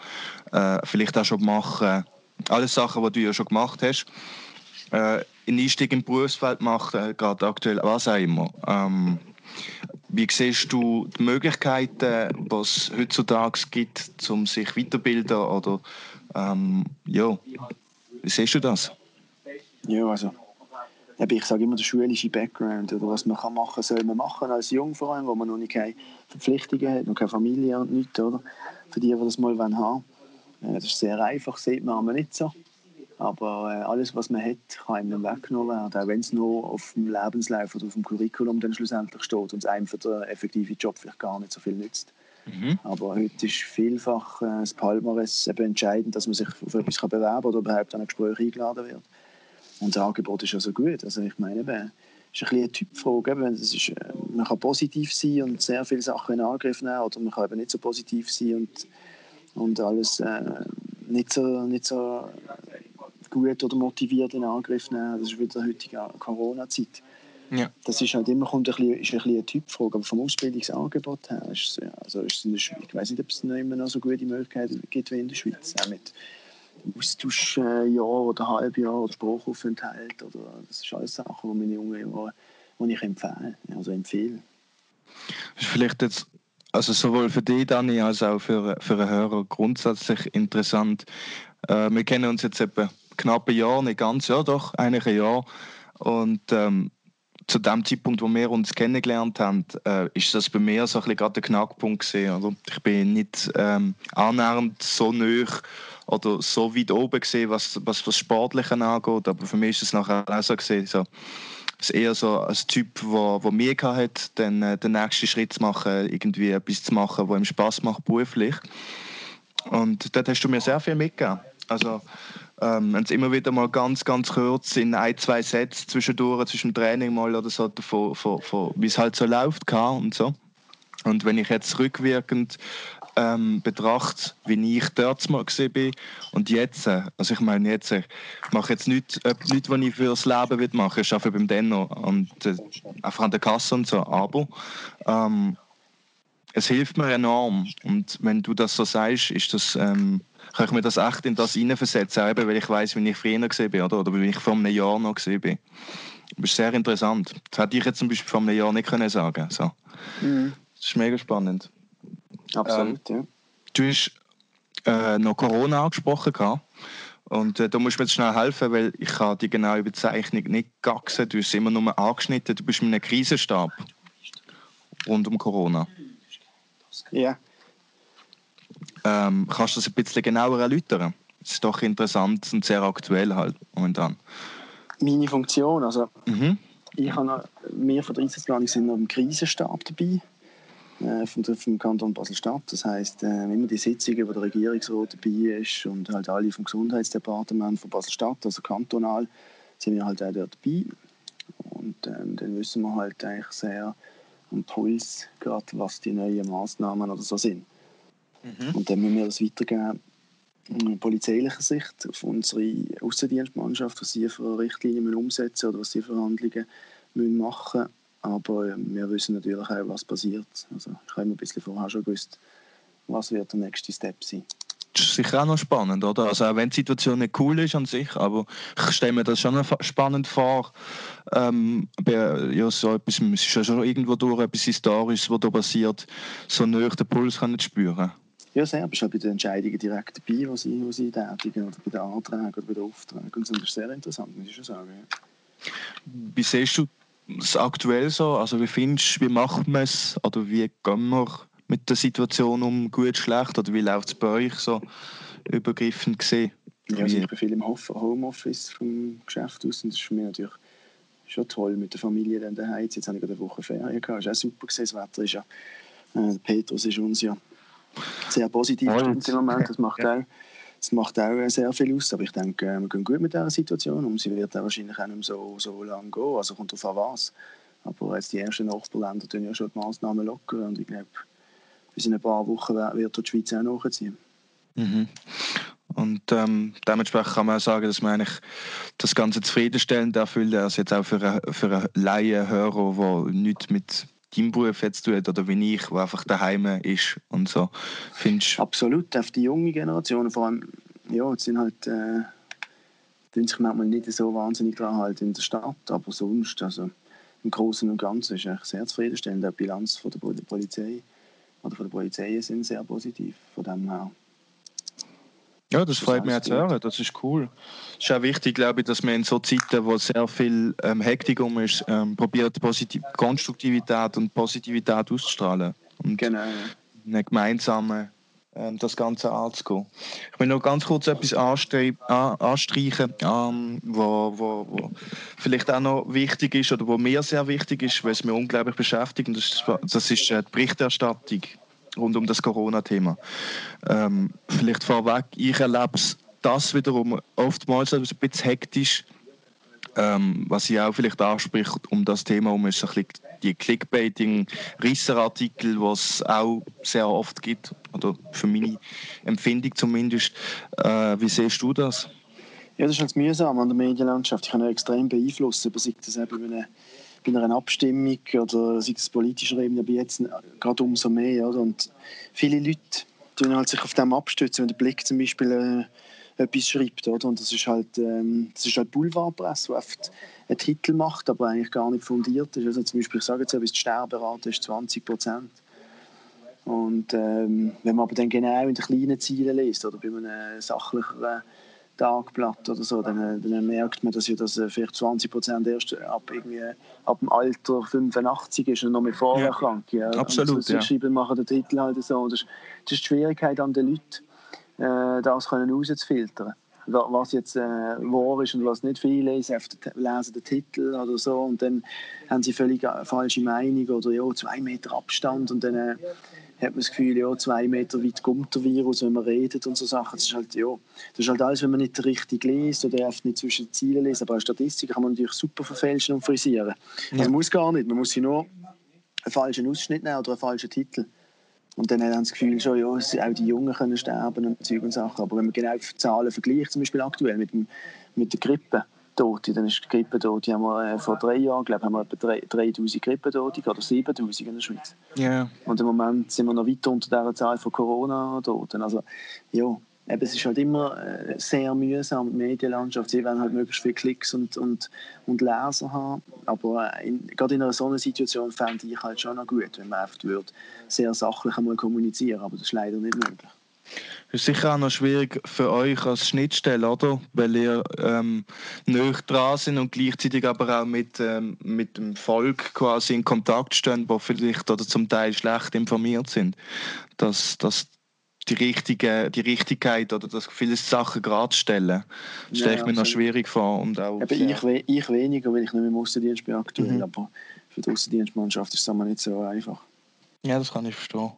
[SPEAKER 2] äh, vielleicht auch schon machen. Alles Sachen, die du ja schon gemacht hast. Äh, einen Einstieg im Berufsfeld machen, gerade aktuell, was auch immer. Ähm, wie siehst du die Möglichkeiten, die es heutzutage gibt, um sich weiterzubilden? Oder, ähm, ja, wie siehst du das?
[SPEAKER 3] Ja, also ich sage immer, der schulische Background oder was man kann machen soll man machen als Jungfrau, wo man noch nicht keine Verpflichtungen hat, noch keine Familie und nichts, oder? Für die, die das mal haben wollen. Äh, das ist sehr einfach, sieht man aber nicht so. Aber äh, alles, was man hat, kann einem weggenommen werden, auch wenn es nur auf dem Lebenslauf oder auf dem Curriculum dann schlussendlich steht und es einem für den effektiven Job vielleicht gar nicht so viel nützt. Mhm. Aber heute ist vielfach äh, das Palmares eben entscheidend, dass man sich auf etwas kann bewerben oder überhaupt an ein Gespräch eingeladen wird. Und das Angebot ist also gut. Also ich meine, eben, ist ein eine Typfrage. Eben, das ist, äh, man kann positiv sein und sehr viele Sachen in Angriff nehmen oder man kann eben nicht so positiv sein und, und alles äh, nicht, so, nicht so gut oder motiviert in Angriff nehmen. Das ist wieder heutige Corona-Zeit. Ja. Das ist halt immer kommt ein bisschen, ist ein bisschen eine Typfrage, aber vom Ausbildungsangebot her ist es, also ist es Schweiz, ich weiß nicht, ob es noch immer noch so gute Möglichkeiten gibt wie in der Schweiz, auch mit Austauschjahr äh, oder Halbjahr oder Sprachaufenthalt oder das ist alles Sachen, die meine jungen Jahre, die ich empfehle, also empfehle.
[SPEAKER 2] Das ist vielleicht jetzt also sowohl für dich, Dani, als auch für, für einen Hörer grundsätzlich interessant. Äh, wir kennen uns jetzt etwa knapp ein Jahr, nicht ganz, ja doch, eigentlich ein Jahr. Und ähm, zu dem Zeitpunkt, wo wir uns kennengelernt haben, äh, ist das bei mir so gerade der Knackpunkt gewesen. Oder? Ich bin nicht ähm, annähernd so nah oder so weit oben gesehen, was, was das Sportliche angeht, aber für mich ist es nachher auch so gesehen, so, ist eher so ein Typ, wo, wo mir hat, dann äh, den nächsten Schritt zu machen, irgendwie etwas zu machen, was ihm Spaß macht beruflich. Und dort hast du mir sehr viel mitgegeben. Also ähm, wenn es immer wieder mal ganz, ganz kurz in ein, zwei Sätze zwischendurch, zwischen dem Training mal oder so, wie es halt so läuft kann und so. Und wenn ich jetzt rückwirkend ähm, betrachte, wie ich dort mal bin und jetzt, äh, also ich meine jetzt, ich mache jetzt nichts, äh, nichts was ich fürs Leben will machen, ich arbeite beim Denno und äh, einfach an der Kasse und so, aber ähm, es hilft mir enorm und wenn du das so sagst, ist das ähm, kann ich mir das echt in das hineinversetzen, eben weil ich weiß, wie ich früher gesehen bin oder, oder wie ich vor einem Jahr noch gesehen bin. Das ist sehr interessant. Das hätte ich jetzt zum Beispiel vor einem Jahr nicht können sagen so. Mhm. Das ist mega spannend.
[SPEAKER 3] Absolut, ähm, ja.
[SPEAKER 2] Du hast äh, noch Corona angesprochen gehabt. Und äh, da musst du mir jetzt schnell helfen, weil ich die genaue Bezeichnung nicht gaxen. Du hast immer nur angeschnitten. Du bist mit einem Krisenstab rund um Corona.
[SPEAKER 3] Ja.
[SPEAKER 2] Ähm, kannst du das ein bisschen genauer erläutern? Das ist doch interessant und sehr aktuell halt momentan.
[SPEAKER 3] Meine Funktion, also mhm. ich habe wir von der Einsatzplanung sind noch im Krisenstab dabei äh, vom, vom Kanton Basel-Stadt. Das heisst, äh, immer die Sitzungen, wo der Regierungsrat dabei ist und halt alle vom Gesundheitsdepartement von Basel-Stadt, also kantonal, sind wir halt auch dort dabei. Und ähm, dann wissen wir halt eigentlich sehr am Puls, gerade was die neuen Massnahmen oder so sind. Mhm. Und dann müssen wir das weitergeben in polizeilicher Sicht auf unsere Außendienstmannschaft, was sie für Richtlinien umsetzen oder was sie für Handlungen machen müssen. Aber wir wissen natürlich auch, was passiert. Also ich habe immer ein bisschen vorher schon gewusst, was wird der nächste Step sein.
[SPEAKER 2] Das ist sicher auch noch spannend, oder? Also auch wenn die Situation nicht cool ist an sich, aber ich stelle mir das schon spannend vor. Ähm, ja, so etwas, es ist ja schon irgendwo durch etwas Historisches, was da passiert, so näher den Puls kann nicht spüren.
[SPEAKER 3] Ja, sehr. Bist halt bei den Entscheidungen direkt dabei, die sie, die sie tätigen, oder bei den Anträgen oder bei den Aufträgen. Und das ist sehr interessant, muss ich schon sagen. Ja.
[SPEAKER 2] Wie siehst du das aktuell so? Also wie findest du, wie macht man es? Oder wie gehen wir mit der Situation um gut, schlecht? Oder wie läuft es bei euch so übergreifend gesehen?
[SPEAKER 3] Ja, also ich bin viel im Homeoffice vom Geschäft aus und das ist für mich natürlich schon toll mit der Familie dann daheim. Jetzt habe ich gerade eine Woche Ferien gehabt. Das war auch super. Gewesen. Das Wetter ist ja, äh, Petrus ist uns ja sehr positiv im Moment. Das macht auch das macht auch sehr viel aus, aber ich denke, wir gehen gut mit dieser Situation und sie wird auch wahrscheinlich auch nicht mehr so, so lange gehen, also kommt darauf an was. Aber jetzt die ersten Nachbarländer tun ja schon die Massnahmen locker und ich glaube, bis in ein paar Wochen wird die Schweiz auch nachziehen.
[SPEAKER 2] Mhm. Und ähm, dementsprechend kann man auch sagen, dass man eigentlich das Ganze zufriedenstellend erfüllt. Also jetzt auch für einen, für einen Laienhörer, der nichts mit deinem Beruf jetzt tut oder wie ich, der einfach daheim ist und so. Findest
[SPEAKER 3] Absolut, auf die junge Generation, vor allem, ja, jetzt sind halt, äh, sich manchmal nicht so wahnsinnig dran halt in der Stadt, aber sonst, also im Großen und Ganzen ist es sehr zufriedenstellend. Die Bilanz von der Polizei oder von der Polizei sind sehr positiv, von dem her.
[SPEAKER 2] Ja, das, das freut mich zu hören. Das ist cool. Es ist auch wichtig, glaube ich, dass man in so Zeiten, wo sehr viel ähm, Hektik um ist, ähm, probiert, Positiv Konstruktivität und Positivität auszustrahlen. Und
[SPEAKER 3] genau.
[SPEAKER 2] Eine gemeinsame ähm, das Ganze anzugehen. Ich will noch ganz kurz etwas anstreichen, ähm, wo, wo, wo vielleicht auch noch wichtig ist oder wo mir sehr wichtig ist, weil es mir unglaublich beschäftigt. Und das ist, das ist äh, die Berichterstattung rund um das Corona-Thema. Ähm, vielleicht vorweg, ich erlebe das wiederum oftmals ein bisschen hektisch, ähm, was ich auch vielleicht anspricht um das Thema um ist ein bisschen die Clickbaiting-Risserartikel, die es auch sehr oft gibt, oder für meine Empfindung zumindest. Äh, wie siehst du das?
[SPEAKER 3] Ja, das ist halt mühsam an der Medienlandschaft. Ich kann ja extrem beeinflussen, sei das eben einem bei einer Abstimmung oder sei es politischer Ebene, aber jetzt gerade umso mehr. Oder? Und viele Leute tun halt sich auf dem abstützen, wenn der Blick zum Beispiel äh, etwas schreibt. Oder? Und das ist halt, ähm, halt Boulevardpresse, die oft einen Titel macht, aber eigentlich gar nicht fundiert ist. Also zum Beispiel, ich sage jetzt die Sterberate ist 20 Prozent. Und ähm, wenn man aber dann genau in den kleinen Zielen liest oder bei einem sachlicheren Tagblatt oder so, dann, dann merkt man, dass ja das äh, vielleicht 20 Prozent erst ab, irgendwie, ab dem Alter 85 ist und noch mit Vorerkrankung. Ja.
[SPEAKER 2] Absolut, und
[SPEAKER 3] so,
[SPEAKER 2] ja.
[SPEAKER 3] Schreiben machen den Titel halt so. Das, das ist die Schwierigkeit an den Leuten, äh, das können rauszufiltern. Was jetzt äh, wahr ist und was nicht. Viele lesen, lesen den Titel oder so und dann haben sie völlig äh, falsche Meinung oder ja, zwei Meter Abstand und dann äh, hat man das Gefühl, ja, zwei Meter weit kommt der Virus, wenn man redet und so Sachen. Das ist halt, ja, das ist halt alles, wenn man nicht richtig liest oder oft nicht zwischen den Zielen liest. Aber eine Statistik kann man natürlich super verfälschen und frisieren. Ja. Also muss gar nicht. Man muss sie nur einen falschen Ausschnitt nehmen oder einen falschen Titel. Und dann haben sie das Gefühl schon, ja, auch die Jungen können sterben und Zeug und Sachen. Aber wenn man genau die Zahlen vergleicht, zum Beispiel aktuell mit, dem, mit der Grippe, Tote. Dann ist die Grippetote, haben wir äh, vor drei Jahren, glaube haben wir etwa 3000 Grippetote oder 7000 in der Schweiz.
[SPEAKER 2] Yeah.
[SPEAKER 3] Und im Moment sind wir noch weiter unter dieser Zahl von Corona-Toten. Also, ja, eben, es ist halt immer äh, sehr mühsam, die Medienlandschaft. Sie wollen halt möglichst viele Klicks und, und, und Leser haben. Aber äh, in, gerade in einer so einer Situation fände ich halt schon noch gut, wenn man oft würde, sehr sachlich einmal kommunizieren Aber das ist leider nicht möglich.
[SPEAKER 2] Das ist sicher auch noch schwierig für euch als Schnittstelle, oder? Weil ihr ähm, dran sind und gleichzeitig aber auch mit, ähm, mit dem Volk quasi in Kontakt stehen, wo vielleicht oder zum Teil schlecht informiert sind. Dass, dass die, richtige, die Richtigkeit oder dass viele Sachen gerade stellen, stelle ich mir noch schwierig vor. Und auch
[SPEAKER 3] Eben ich, we ich weniger, weil ich nicht mehr im Außendienst bin aktuell, mhm. aber für die Außendienstmannschaft ist es nicht so einfach.
[SPEAKER 2] Ja, das kann ich verstehen.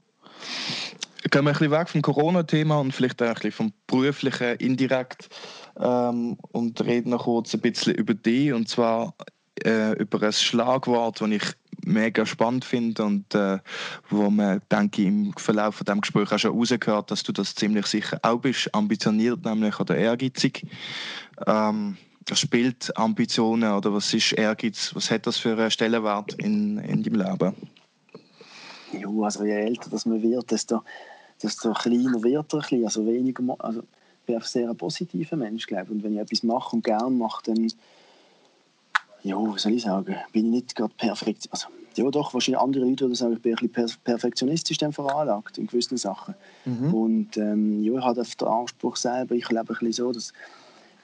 [SPEAKER 2] Gehen wir ein bisschen weg vom Corona-Thema und vielleicht auch ein bisschen vom beruflichen indirekt ähm, und reden noch kurz ein bisschen über dich und zwar äh, über ein Schlagwort, das ich mega spannend finde und äh, wo man, denke ich, im Verlauf von dem Gespräch auch schon rausgehört, dass du das ziemlich sicher auch bist, ambitioniert nämlich oder ehrgeizig. Ähm, das spielt Ambitionen oder was ist Ehrgeiz? Was hat das für einen Stellenwert in, in deinem Leben?
[SPEAKER 3] Ja, also je älter das man wird, desto, desto kleiner wird er ein bisschen, also weniger, also ich bin ein sehr positiver Mensch, glaube ich. Und wenn ich etwas mache und gerne mache, dann, ja, was soll ich sagen, bin ich nicht gerade perfekt, also ja doch, wahrscheinlich andere Leute würden sagen, ich bin ein bisschen perfektionistisch dann veranlagt in gewissen Sachen. Mhm. Und ähm, ja, ich habe den Anspruch selber, ich lebe ein bisschen so, dass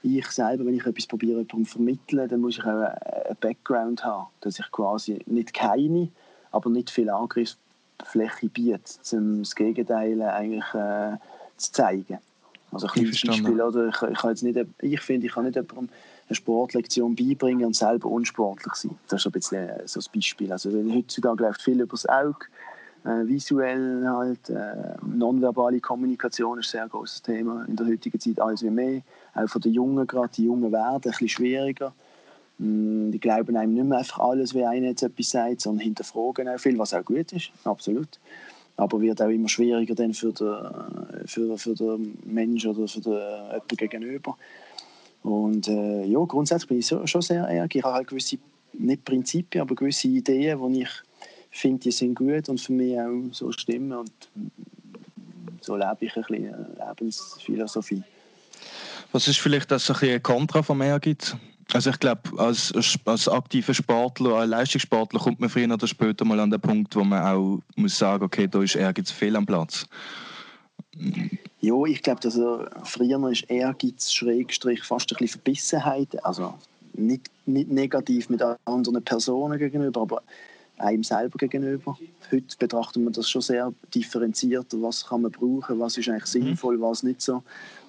[SPEAKER 3] ich selber, wenn ich etwas probiere, jemandem vermitteln, dann muss ich auch einen Background haben, dass ich quasi nicht keine, aber nicht viel Angriffs Fläche bietet, um das Gegenteil eigentlich äh, zu zeigen. Also ein Beispiel, oder? Ich, ich, jetzt nicht, ich finde, ich kann nicht jemandem eine Sportlektion beibringen und selber unsportlich sein. Das ist ein bisschen äh, so ein Beispiel. Also heutzutage läuft viel über das Auge, äh, visuell halt, äh, nonverbale Kommunikation ist ein sehr großes Thema in der heutigen Zeit, alles wie mehr. Auch von den Jungen gerade, die Jungen werden ein bisschen schwieriger. Mm, die glauben einem nicht mehr einfach alles, wie einer jetzt etwas sagt, sondern hinterfragen auch viel, was auch gut ist, absolut. Aber wird auch immer schwieriger dann für den, für, für den Mensch oder für den jemanden gegenüber. Und äh, ja, grundsätzlich bin ich so, schon sehr ärgerlich. Ich habe halt gewisse, nicht Prinzipien, aber gewisse Ideen, die ich finde, die sind gut und für mich auch so stimmen. Und so lebe ich ein bisschen Lebensphilosophie.
[SPEAKER 2] Was ist vielleicht das ein, ein Kontra vom Ehrgeiz? Also ich glaube, als, als aktiver Sportler, als Leistungssportler kommt man früher oder später mal an den Punkt, wo man auch muss sagen, okay, da ist Ehrgeiz fehl am Platz.
[SPEAKER 3] Ja, ich glaube, dass er früher ist Ehrgeiz, Schrägstrich, fast ein bisschen Verbissenheit, also nicht, nicht negativ mit anderen Personen gegenüber, aber einem selber gegenüber. Heute betrachtet man das schon sehr differenziert, was kann man brauchen, was ist eigentlich mhm. sinnvoll, was nicht so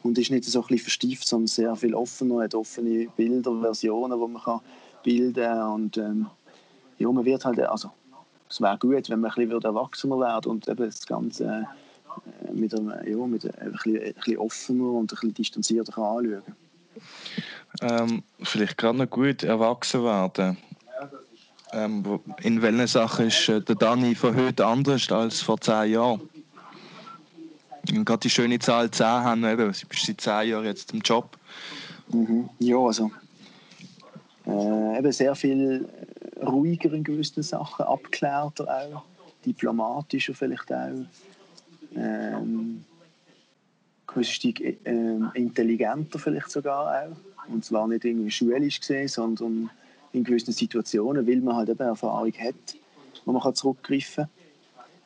[SPEAKER 3] und ist nicht so ein bisschen verstieft, sondern sehr viel offener, hat offene Bilder, Versionen, die man kann bilden kann und ähm, ja, man wird halt, also es wäre gut, wenn man ein bisschen erwachsener werden und eben das Ganze mit, einem, ja, mit ein, bisschen, ein bisschen offener und ein bisschen distanzierter kann anschauen
[SPEAKER 2] ähm, Vielleicht gerade noch gut erwachsen werden. Ähm, in welchen Sachen ist äh, der Dani von heute anders als vor zehn Jahren? Und gerade die schöne Zahl 10 haben, eben, sie bist seit 10 Jahren jetzt im Job.
[SPEAKER 3] Mhm. Ja, also äh, eben sehr viel ruhiger in gewissen Sachen, abgeklärter auch, diplomatischer vielleicht auch, ähm, äh, intelligenter vielleicht sogar auch. Und zwar nicht irgendwie schulisch gesehen, sondern in gewissen Situationen, weil man halt eben Erfahrung hat, wo man zurückgreifen kann.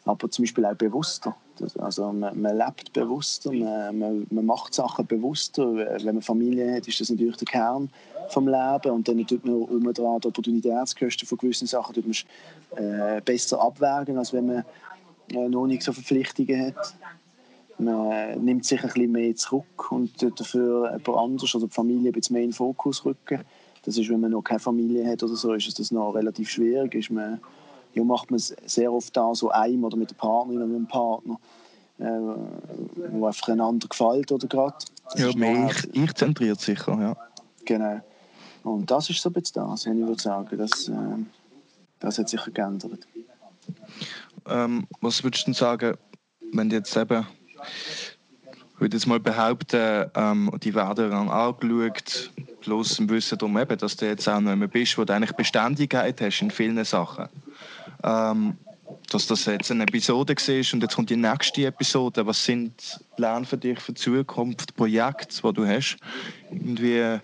[SPEAKER 3] Aber zum Beispiel auch bewusster. Also man, man lebt bewusster, man, man, man, macht Sachen bewusster. Wenn man Familie hat, ist das natürlich der Kern vom Leben und dann tut man um die Opportunitätskosten von gewissen Sachen tut man, äh, besser abwägen, als wenn man äh, noch nicht so Verpflichtungen hat. Man nimmt sich ein bisschen mehr zurück und dafür jemand anders oder die Familie ein bisschen mehr in den Fokus rücken. Das ist, wenn man noch keine Familie hat oder so, ist das noch relativ schwierig. Ist man ja, macht man es sehr oft da so einem oder mit der Partnerin oder mit dem Partner, äh, wo einfach einander gefällt oder gerade.
[SPEAKER 2] Ja, mehr ich, ich zentriert sicher, ja.
[SPEAKER 3] Genau. Und das ist so ein bisschen das, ich würde sagen. Das, äh, das hat sich geändert.
[SPEAKER 2] Ähm, was würdest du sagen, wenn du jetzt eben, ich würde jetzt mal behaupten, ähm, die werden dann angeschaut, bloß im Wissen darum, eben, dass du jetzt auch noch jemand bist, wo du eigentlich Beständigkeit hast in vielen Sachen ähm, dass das jetzt eine Episode war und jetzt kommt die nächste Episode. Was sind Pläne für dich für die Zukunft, Projekte, die du hast? Irgendwie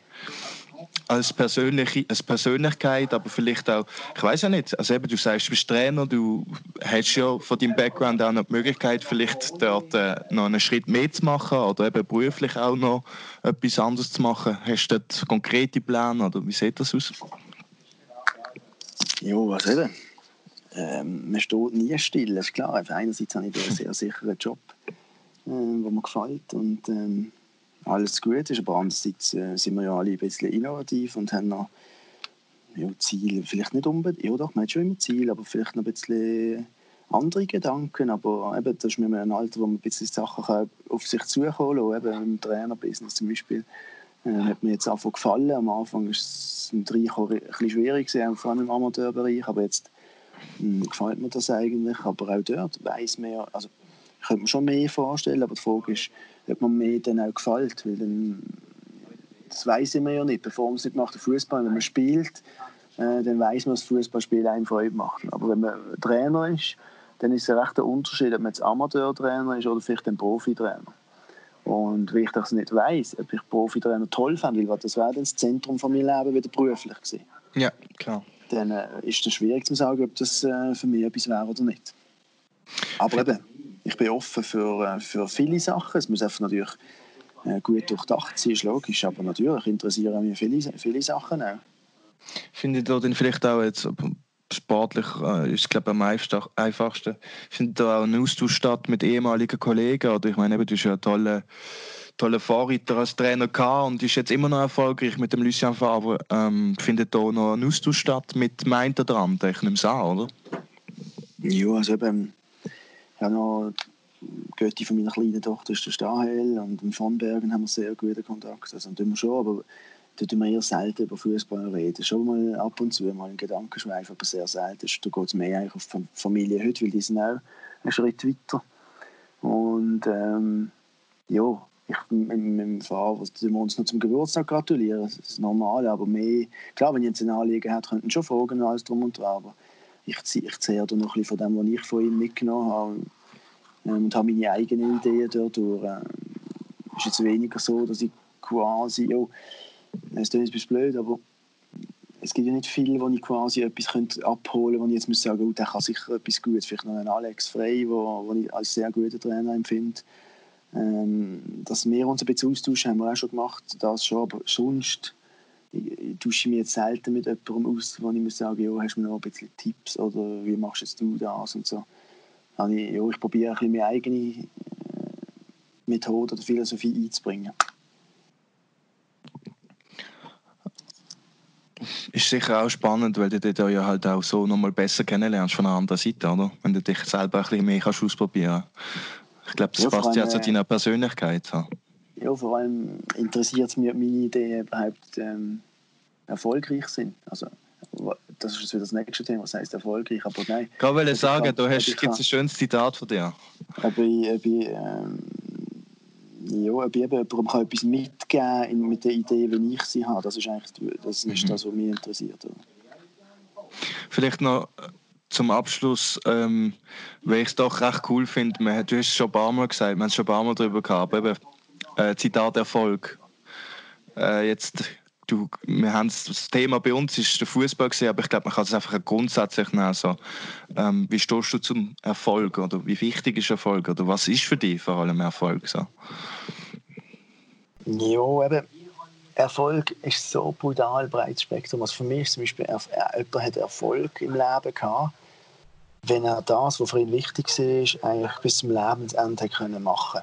[SPEAKER 2] als, persönliche, als Persönlichkeit, aber vielleicht auch, ich weiß ja nicht, also eben, du sagst, du bist Trainer, du hast ja von deinem Background auch noch die Möglichkeit, vielleicht dort äh, noch einen Schritt mehr zu machen oder eben beruflich auch noch etwas anderes zu machen. Hast du dort konkrete Pläne oder wie sieht das aus?
[SPEAKER 3] Ja, was eben? ähm, man steht nie still, das ist klar. einerseits habe ich einen sehr sicheren Job, äh, der mir gefällt und ähm, alles gut ist, aber andererseits äh, sind wir ja alle ein bisschen innovativ und haben noch ja, Ziele, vielleicht nicht unbedingt, ja doch, man hat schon immer Ziele, aber vielleicht noch ein bisschen andere Gedanken, aber eben, das ist mir ein Alter, wo man ein bisschen Sachen auf sich zukommen kann, eben im Trainerbusiness zum Beispiel. Äh, hat mir jetzt einfach gefallen. Am Anfang war es im Dreier ein bisschen schwierig, vor allem im Amateurbereich, aber jetzt hm, gefällt mir das eigentlich. Aber auch dort weiß man ja, also könnte mir schon mehr vorstellen, aber die Frage ist, ob man mir dann auch gefällt, weil dann, das weiß man ja nicht, bevor man es macht, der Fußball, wenn man spielt, äh, dann weiß man, dass Fußballspiel einem Freude macht. Aber wenn man Trainer ist, dann ist es ein rechter Unterschied, ob man jetzt Amateurtrainer ist oder vielleicht ein Profitrainer. Und wenn ich das nicht weiß, ob ich Profitrainer toll fände, weil das wäre dann das Zentrum von meinem Leben wieder beruflich gewesen.
[SPEAKER 2] Ja, klar
[SPEAKER 3] dann äh, ist es schwierig zu sagen, ob das äh, für mich etwas wäre oder nicht. Aber eben, ich bin offen für, äh, für viele Sachen. Es muss einfach natürlich äh, gut durchdacht sein, ist logisch. Aber natürlich interessieren mich viele, viele Sachen auch.
[SPEAKER 2] Findet ihr denn vielleicht auch jetzt sportlich äh, ist glaube am einfachsten. Findet da auch ein Austausch statt mit ehemaligen Kollegen? Oder ich meine, du hast ja tolle toller Vorreiter als Trainer gehabt und ist jetzt immer noch erfolgreich mit dem Lucien Favre. Ähm, findet da noch ein Austausch statt mit einen oder anderen? Ich nehme es an, oder?
[SPEAKER 3] Ja, also eben, ich habe noch Götti von meiner kleinen Tochter ist der Stahel und im Bergen haben wir sehr guten Kontakt. Also tun wir schon, aber da tun wir eher selten über Fußball reden. Schon mal ab und zu mal ein Gedankenschweif, aber sehr selten. Da geht es mehr eigentlich auf die Familie heute, weil die sind auch einen Schritt weiter. Und ähm, ja, ich, mit, mit dem Fahrer, wir uns noch zum Geburtstag gratulieren. Das ist normal, aber mehr, klar, wenn ihr jetzt ein Anliegen habt, könnten schon fragen, alles drum und dran. Aber ich, ich zehre da noch ein bisschen von dem, was ich von ihm mitgenommen habe ähm, und habe meine eigenen Ideen dort durch. Ähm, ist jetzt weniger so, dass ich quasi, ja, es klingt jetzt blöd, aber es gibt ja nicht viele, wo ich quasi etwas könnte abholen könnte, wo ich jetzt muss sagen, oh, der kann sicher etwas gut. Vielleicht noch einen Alex Frey, wo, wo ich als sehr guter Trainer empfinde. Ähm, dass wir uns ein bisschen austauschen, haben wir auch schon gemacht, das schon, aber sonst ich, tausche mich jetzt selten mit jemandem aus, wo ich muss sagen, ja, hast du mir noch ein bisschen Tipps oder wie machst jetzt du das und so. Also ich, ja, ich probiere ein bisschen meine eigene äh, Methode oder Philosophie einzubringen.
[SPEAKER 2] Ist sicher auch spannend, weil du dich da ja halt auch so nochmal besser kennenlernst von einer anderen Seite, oder? Wenn du dich selber ein bisschen mehr kannst ausprobieren Ich glaube, das ja, passt ja zu deiner Persönlichkeit. So.
[SPEAKER 3] Ja, vor allem interessiert es mich, ob meine Ideen überhaupt ähm, erfolgreich sind. Also, das ist wieder das nächste Thema, was heißt erfolgreich, aber nein.
[SPEAKER 2] Ich wollte sagen, du hast gibt ein schönes Zitat von dir.
[SPEAKER 3] Ob ich, ob ich, ähm, ja, ob ich jemandem etwas mitgeben kann mit der Idee, wie ich sie habe, das ist eigentlich das, ist mhm. das was mich interessiert.
[SPEAKER 2] Vielleicht noch zum Abschluss, ähm, weil ich es doch recht cool finde, du hast es schon ein paar Mal gesagt, wir haben es schon ein paar Mal darüber gehabt, eben, äh, Zitat Erfolg. Äh, jetzt du, wir haben das Thema bei uns ist der Fußball gesehen, aber ich glaube, man kann es einfach grundsätzlich nehmen. So, ähm, wie stehst du zum Erfolg oder wie wichtig ist Erfolg oder was ist für dich vor allem Erfolg? So?
[SPEAKER 3] Ja, eben. Erfolg ist so brutal breites Spektrum. Also für mich ist zum Beispiel, äh, jemand hat Erfolg im Leben gehabt, wenn er das, was für ihn wichtig war, eigentlich bis zum Lebensende machen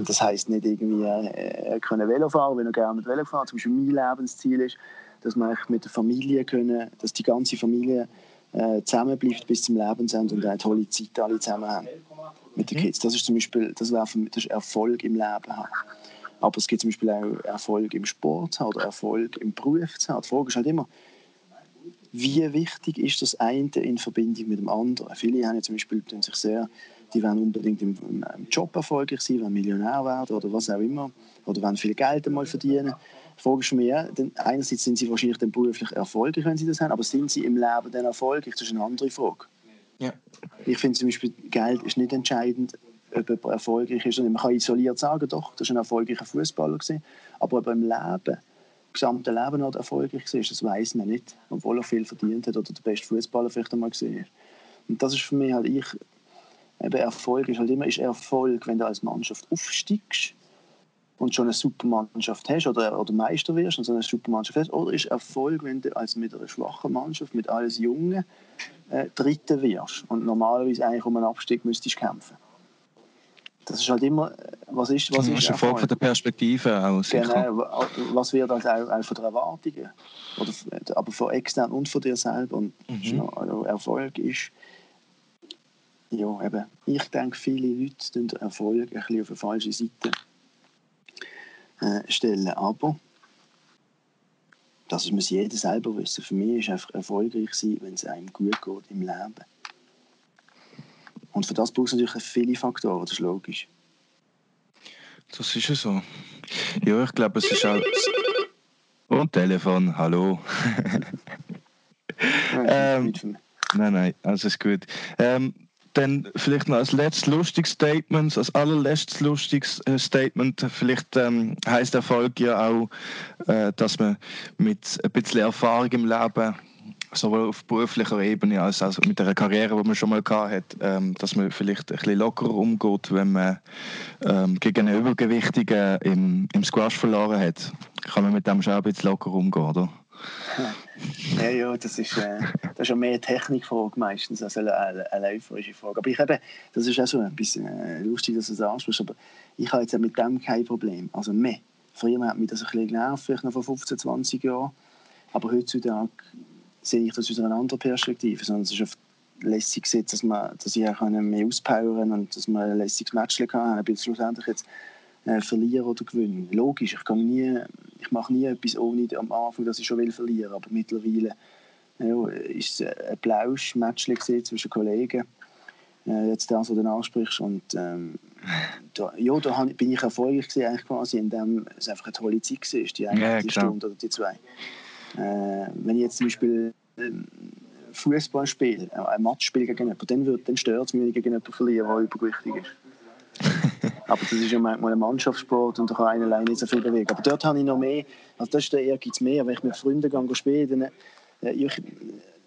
[SPEAKER 3] und das heisst nicht irgendwie äh, können Velo fahren, wenn er gerne mit Velo fahren. Zum Beispiel mein Lebensziel ist, dass man mit der Familie können, dass die ganze Familie äh, zusammenbleibt bis zum Lebensende und eine tolle Zeit alle zusammen haben mit den mhm. Kids. Das ist zum Beispiel, das wäre das Erfolg im Leben haben. Aber es gibt zum Beispiel auch Erfolg im Sport oder Erfolg im Beruf. Die Frage ist halt immer, wie wichtig ist das eine in Verbindung mit dem anderen? Viele haben ja zum Beispiel sich sehr die wollen unbedingt im, im Job erfolgreich sein, wollen Millionär werden oder was auch immer. Oder wollen viel Geld einmal verdienen. Die Frage ist mir, denn einerseits sind sie wahrscheinlich dann beruflich erfolgreich, wenn sie das haben, aber sind sie im Leben dann erfolgreich? Das ist eine andere Frage. Ja. Ich finde zum Beispiel, Geld ist nicht entscheidend, ob jemand erfolgreich ist. Man kann isoliert sagen, doch, das ist ein erfolgreicher Fußballer. Aber ob er im Leben, im gesamten Leben noch erfolgreich ist, das weiß man nicht. Obwohl er viel verdient hat oder der beste Fußballer vielleicht einmal ist. Und das ist für mich halt, ich eben Erfolg ist halt immer ist Erfolg, wenn du als Mannschaft aufsteigst und schon eine super Mannschaft hast oder, oder Meister wirst und so eine super Mannschaft hast, oder ist Erfolg, wenn du als mit einer schwachen Mannschaft, mit alles Jungen, äh, Dritter wirst und normalerweise eigentlich um einen Abstieg müsstest kämpfen. Das ist halt immer, was ist, was
[SPEAKER 2] ist, Erfolg von der Perspektive aus.
[SPEAKER 3] Genau, was wird also auch, auch von den Erwartungen, oder, aber von extern und von dir selber. Und mhm. also Erfolg ist ja, eben, ich denke, viele Leute den Erfolg ein bisschen auf eine falsche Seite äh, stellen. Aber das muss jeder selber wissen. Für mich ist einfach erfolgreich sein, wenn es einem gut geht im Leben. Und für das braucht es natürlich viele Faktoren, das ist logisch.
[SPEAKER 2] Das ist ja so. Ja, ich glaube, es ist auch. Und Telefon, hallo. ähm, nein, nein, alles ist gut. Ähm, dann vielleicht noch als letztes lustiges Statement, als allerletztes lustiges äh, Statement, vielleicht ähm, heißt Erfolg ja auch, äh, dass man mit ein bisschen Erfahrung im Leben, sowohl auf beruflicher Ebene als auch mit der Karriere, die man schon mal gehabt hat, ähm, dass man vielleicht ein bisschen lockerer umgeht, wenn man ähm, gegen einen Übergewichtigen im, im Squash verloren hat. Kann man mit dem schon ein bisschen locker umgehen, oder?
[SPEAKER 3] Ja, ja, das ist, äh, das ist mehr eine Technikfrage meistens als eine, eine, läuferische Frage. Aber ich eben, das ist auch so ein bisschen äh, lustig, dass du das ansprichst, aber ich habe jetzt mit dem kein Problem. Also mehr. Früher hat mich das ein bisschen genervt, vielleicht noch vor 15, 20 Jahren. Aber heutzutage sehe ich das aus einer anderen Perspektive. Sondern es ist oft lässig, dass, man, dass ich auch mehr auspowern und dass man ein lässiges Match kann. Ich schlussendlich jetzt äh, verlieren oder gewinnen. Logisch, ich, kann nie, ich mache nie etwas ohne am Anfang, dass ich schon will verlieren aber mittlerweile ja, ist es ein blaues Match zwischen Kollegen. Äh, jetzt das, was du ansprichst. Und ähm, da, ja, da bin ich erfolgreich gewesen, eigentlich quasi, indem es einfach eine tolle Zeit war, die eine ja, die Stunde oder die zwei. Äh, wenn ich jetzt zum Beispiel ähm, Fußball spiele, äh, ein Match spiele gegen jemanden, dann, dann stört es mich, wenn ich gegen jemanden verliere, der übergewichtig ist. Aber das ist ja manchmal ein Mannschaftssport und da kann einer alleine nicht so viel bewegen. Aber dort habe ich noch mehr, also das ist der Ehrgeiz mehr. Wenn ich mit Freunden gehe spielen, dann, äh, ich,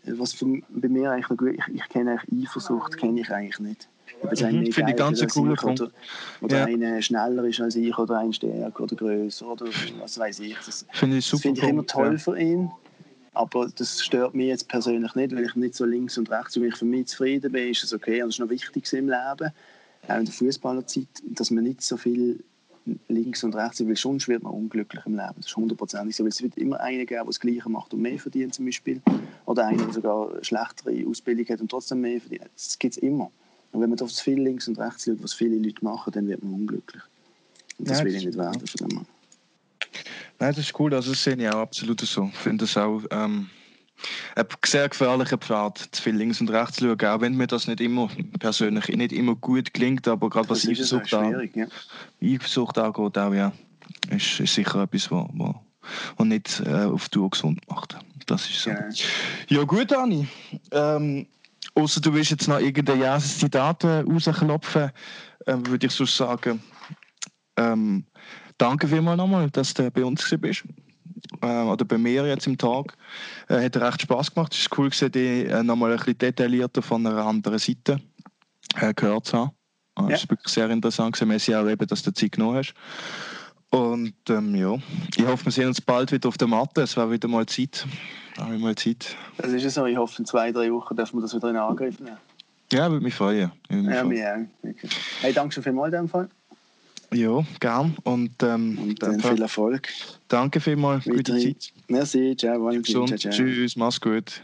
[SPEAKER 3] was für, bei mir eigentlich noch gut, ich, ich kenne eigentlich Eifersucht, kenne ich eigentlich nicht.
[SPEAKER 2] Mhm, Finde ich ganz cool.
[SPEAKER 3] Oder, oder ja. einer schneller ist als ich oder ein stärker oder größer oder was weiß ich. Das
[SPEAKER 2] finde ich, super
[SPEAKER 3] das find ich immer toll ja. für ihn. Aber das stört mich jetzt persönlich nicht, weil ich nicht so links und rechts, wenn ich für mich zufrieden bin, ist es okay. Und das ist noch wichtig im Leben auch in der Fußballerzeit, dass man nicht so viel links und rechts, weil sonst wird man unglücklich im Leben. Das ist hundertprozentig so, weil es wird immer einen geben, der das Gleiche macht und mehr verdient zum Beispiel. Oder einer, der sogar eine schlechtere Ausbildung hat und trotzdem mehr verdient. Das gibt es immer. Und wenn man auf viel links und rechts schaut, was viele Leute machen, dann wird man unglücklich. Und das ja, will ich nicht werden von dem Mann.
[SPEAKER 2] Nein, das ist cool, also das sehe ich auch absolut so. Ich finde das auch... Ähm ein sehr gefährlicher Pfad, zu viel links und rechts zu schauen, auch wenn mir das nicht immer persönlich nicht immer gut klingt, aber gerade was Eifersucht, an, ja. Eifersucht angeht, auch, ja, ist, ist sicher etwas, was, was, was nicht äh, auf Tour gesund macht. Das ist so. Ja, ja gut, Anni. Ähm, Außer du willst jetzt noch irgendein jähes Zitat äh, rausklopfen, äh, würde ich so sagen, ähm, danke vielmals nochmal, dass du bei uns bist äh, oder bei mir jetzt im Tag, äh, hat recht Spaß gemacht. Es ist cool gewesen, die äh, nochmal ein bisschen detaillierter von einer anderen Seite äh, gehört zu haben. Es ja. ist wirklich sehr interessant gewesen. Messi auch eben, dass du Zeit genommen hast. Und ähm, ja, ich hoffe, wir sehen uns bald wieder auf der Matte. Es war wieder mal Zeit. Habe mal Zeit.
[SPEAKER 3] Das ist es so. Ich hoffe, in zwei, drei Wochen dürfen wir das wieder in Angriff nehmen.
[SPEAKER 2] Ja, würde mich freuen.
[SPEAKER 3] Würde mich ja, mich auch. Okay. Hey, danke schon vielmals in dem Fall.
[SPEAKER 2] Ja, gern. Und, ähm,
[SPEAKER 3] und dann viel Erfolg.
[SPEAKER 2] Danke vielmals.
[SPEAKER 3] Gute Zeit. Merci. Ciao.
[SPEAKER 2] Ciao, ciao. Tschüss. Mach's gut.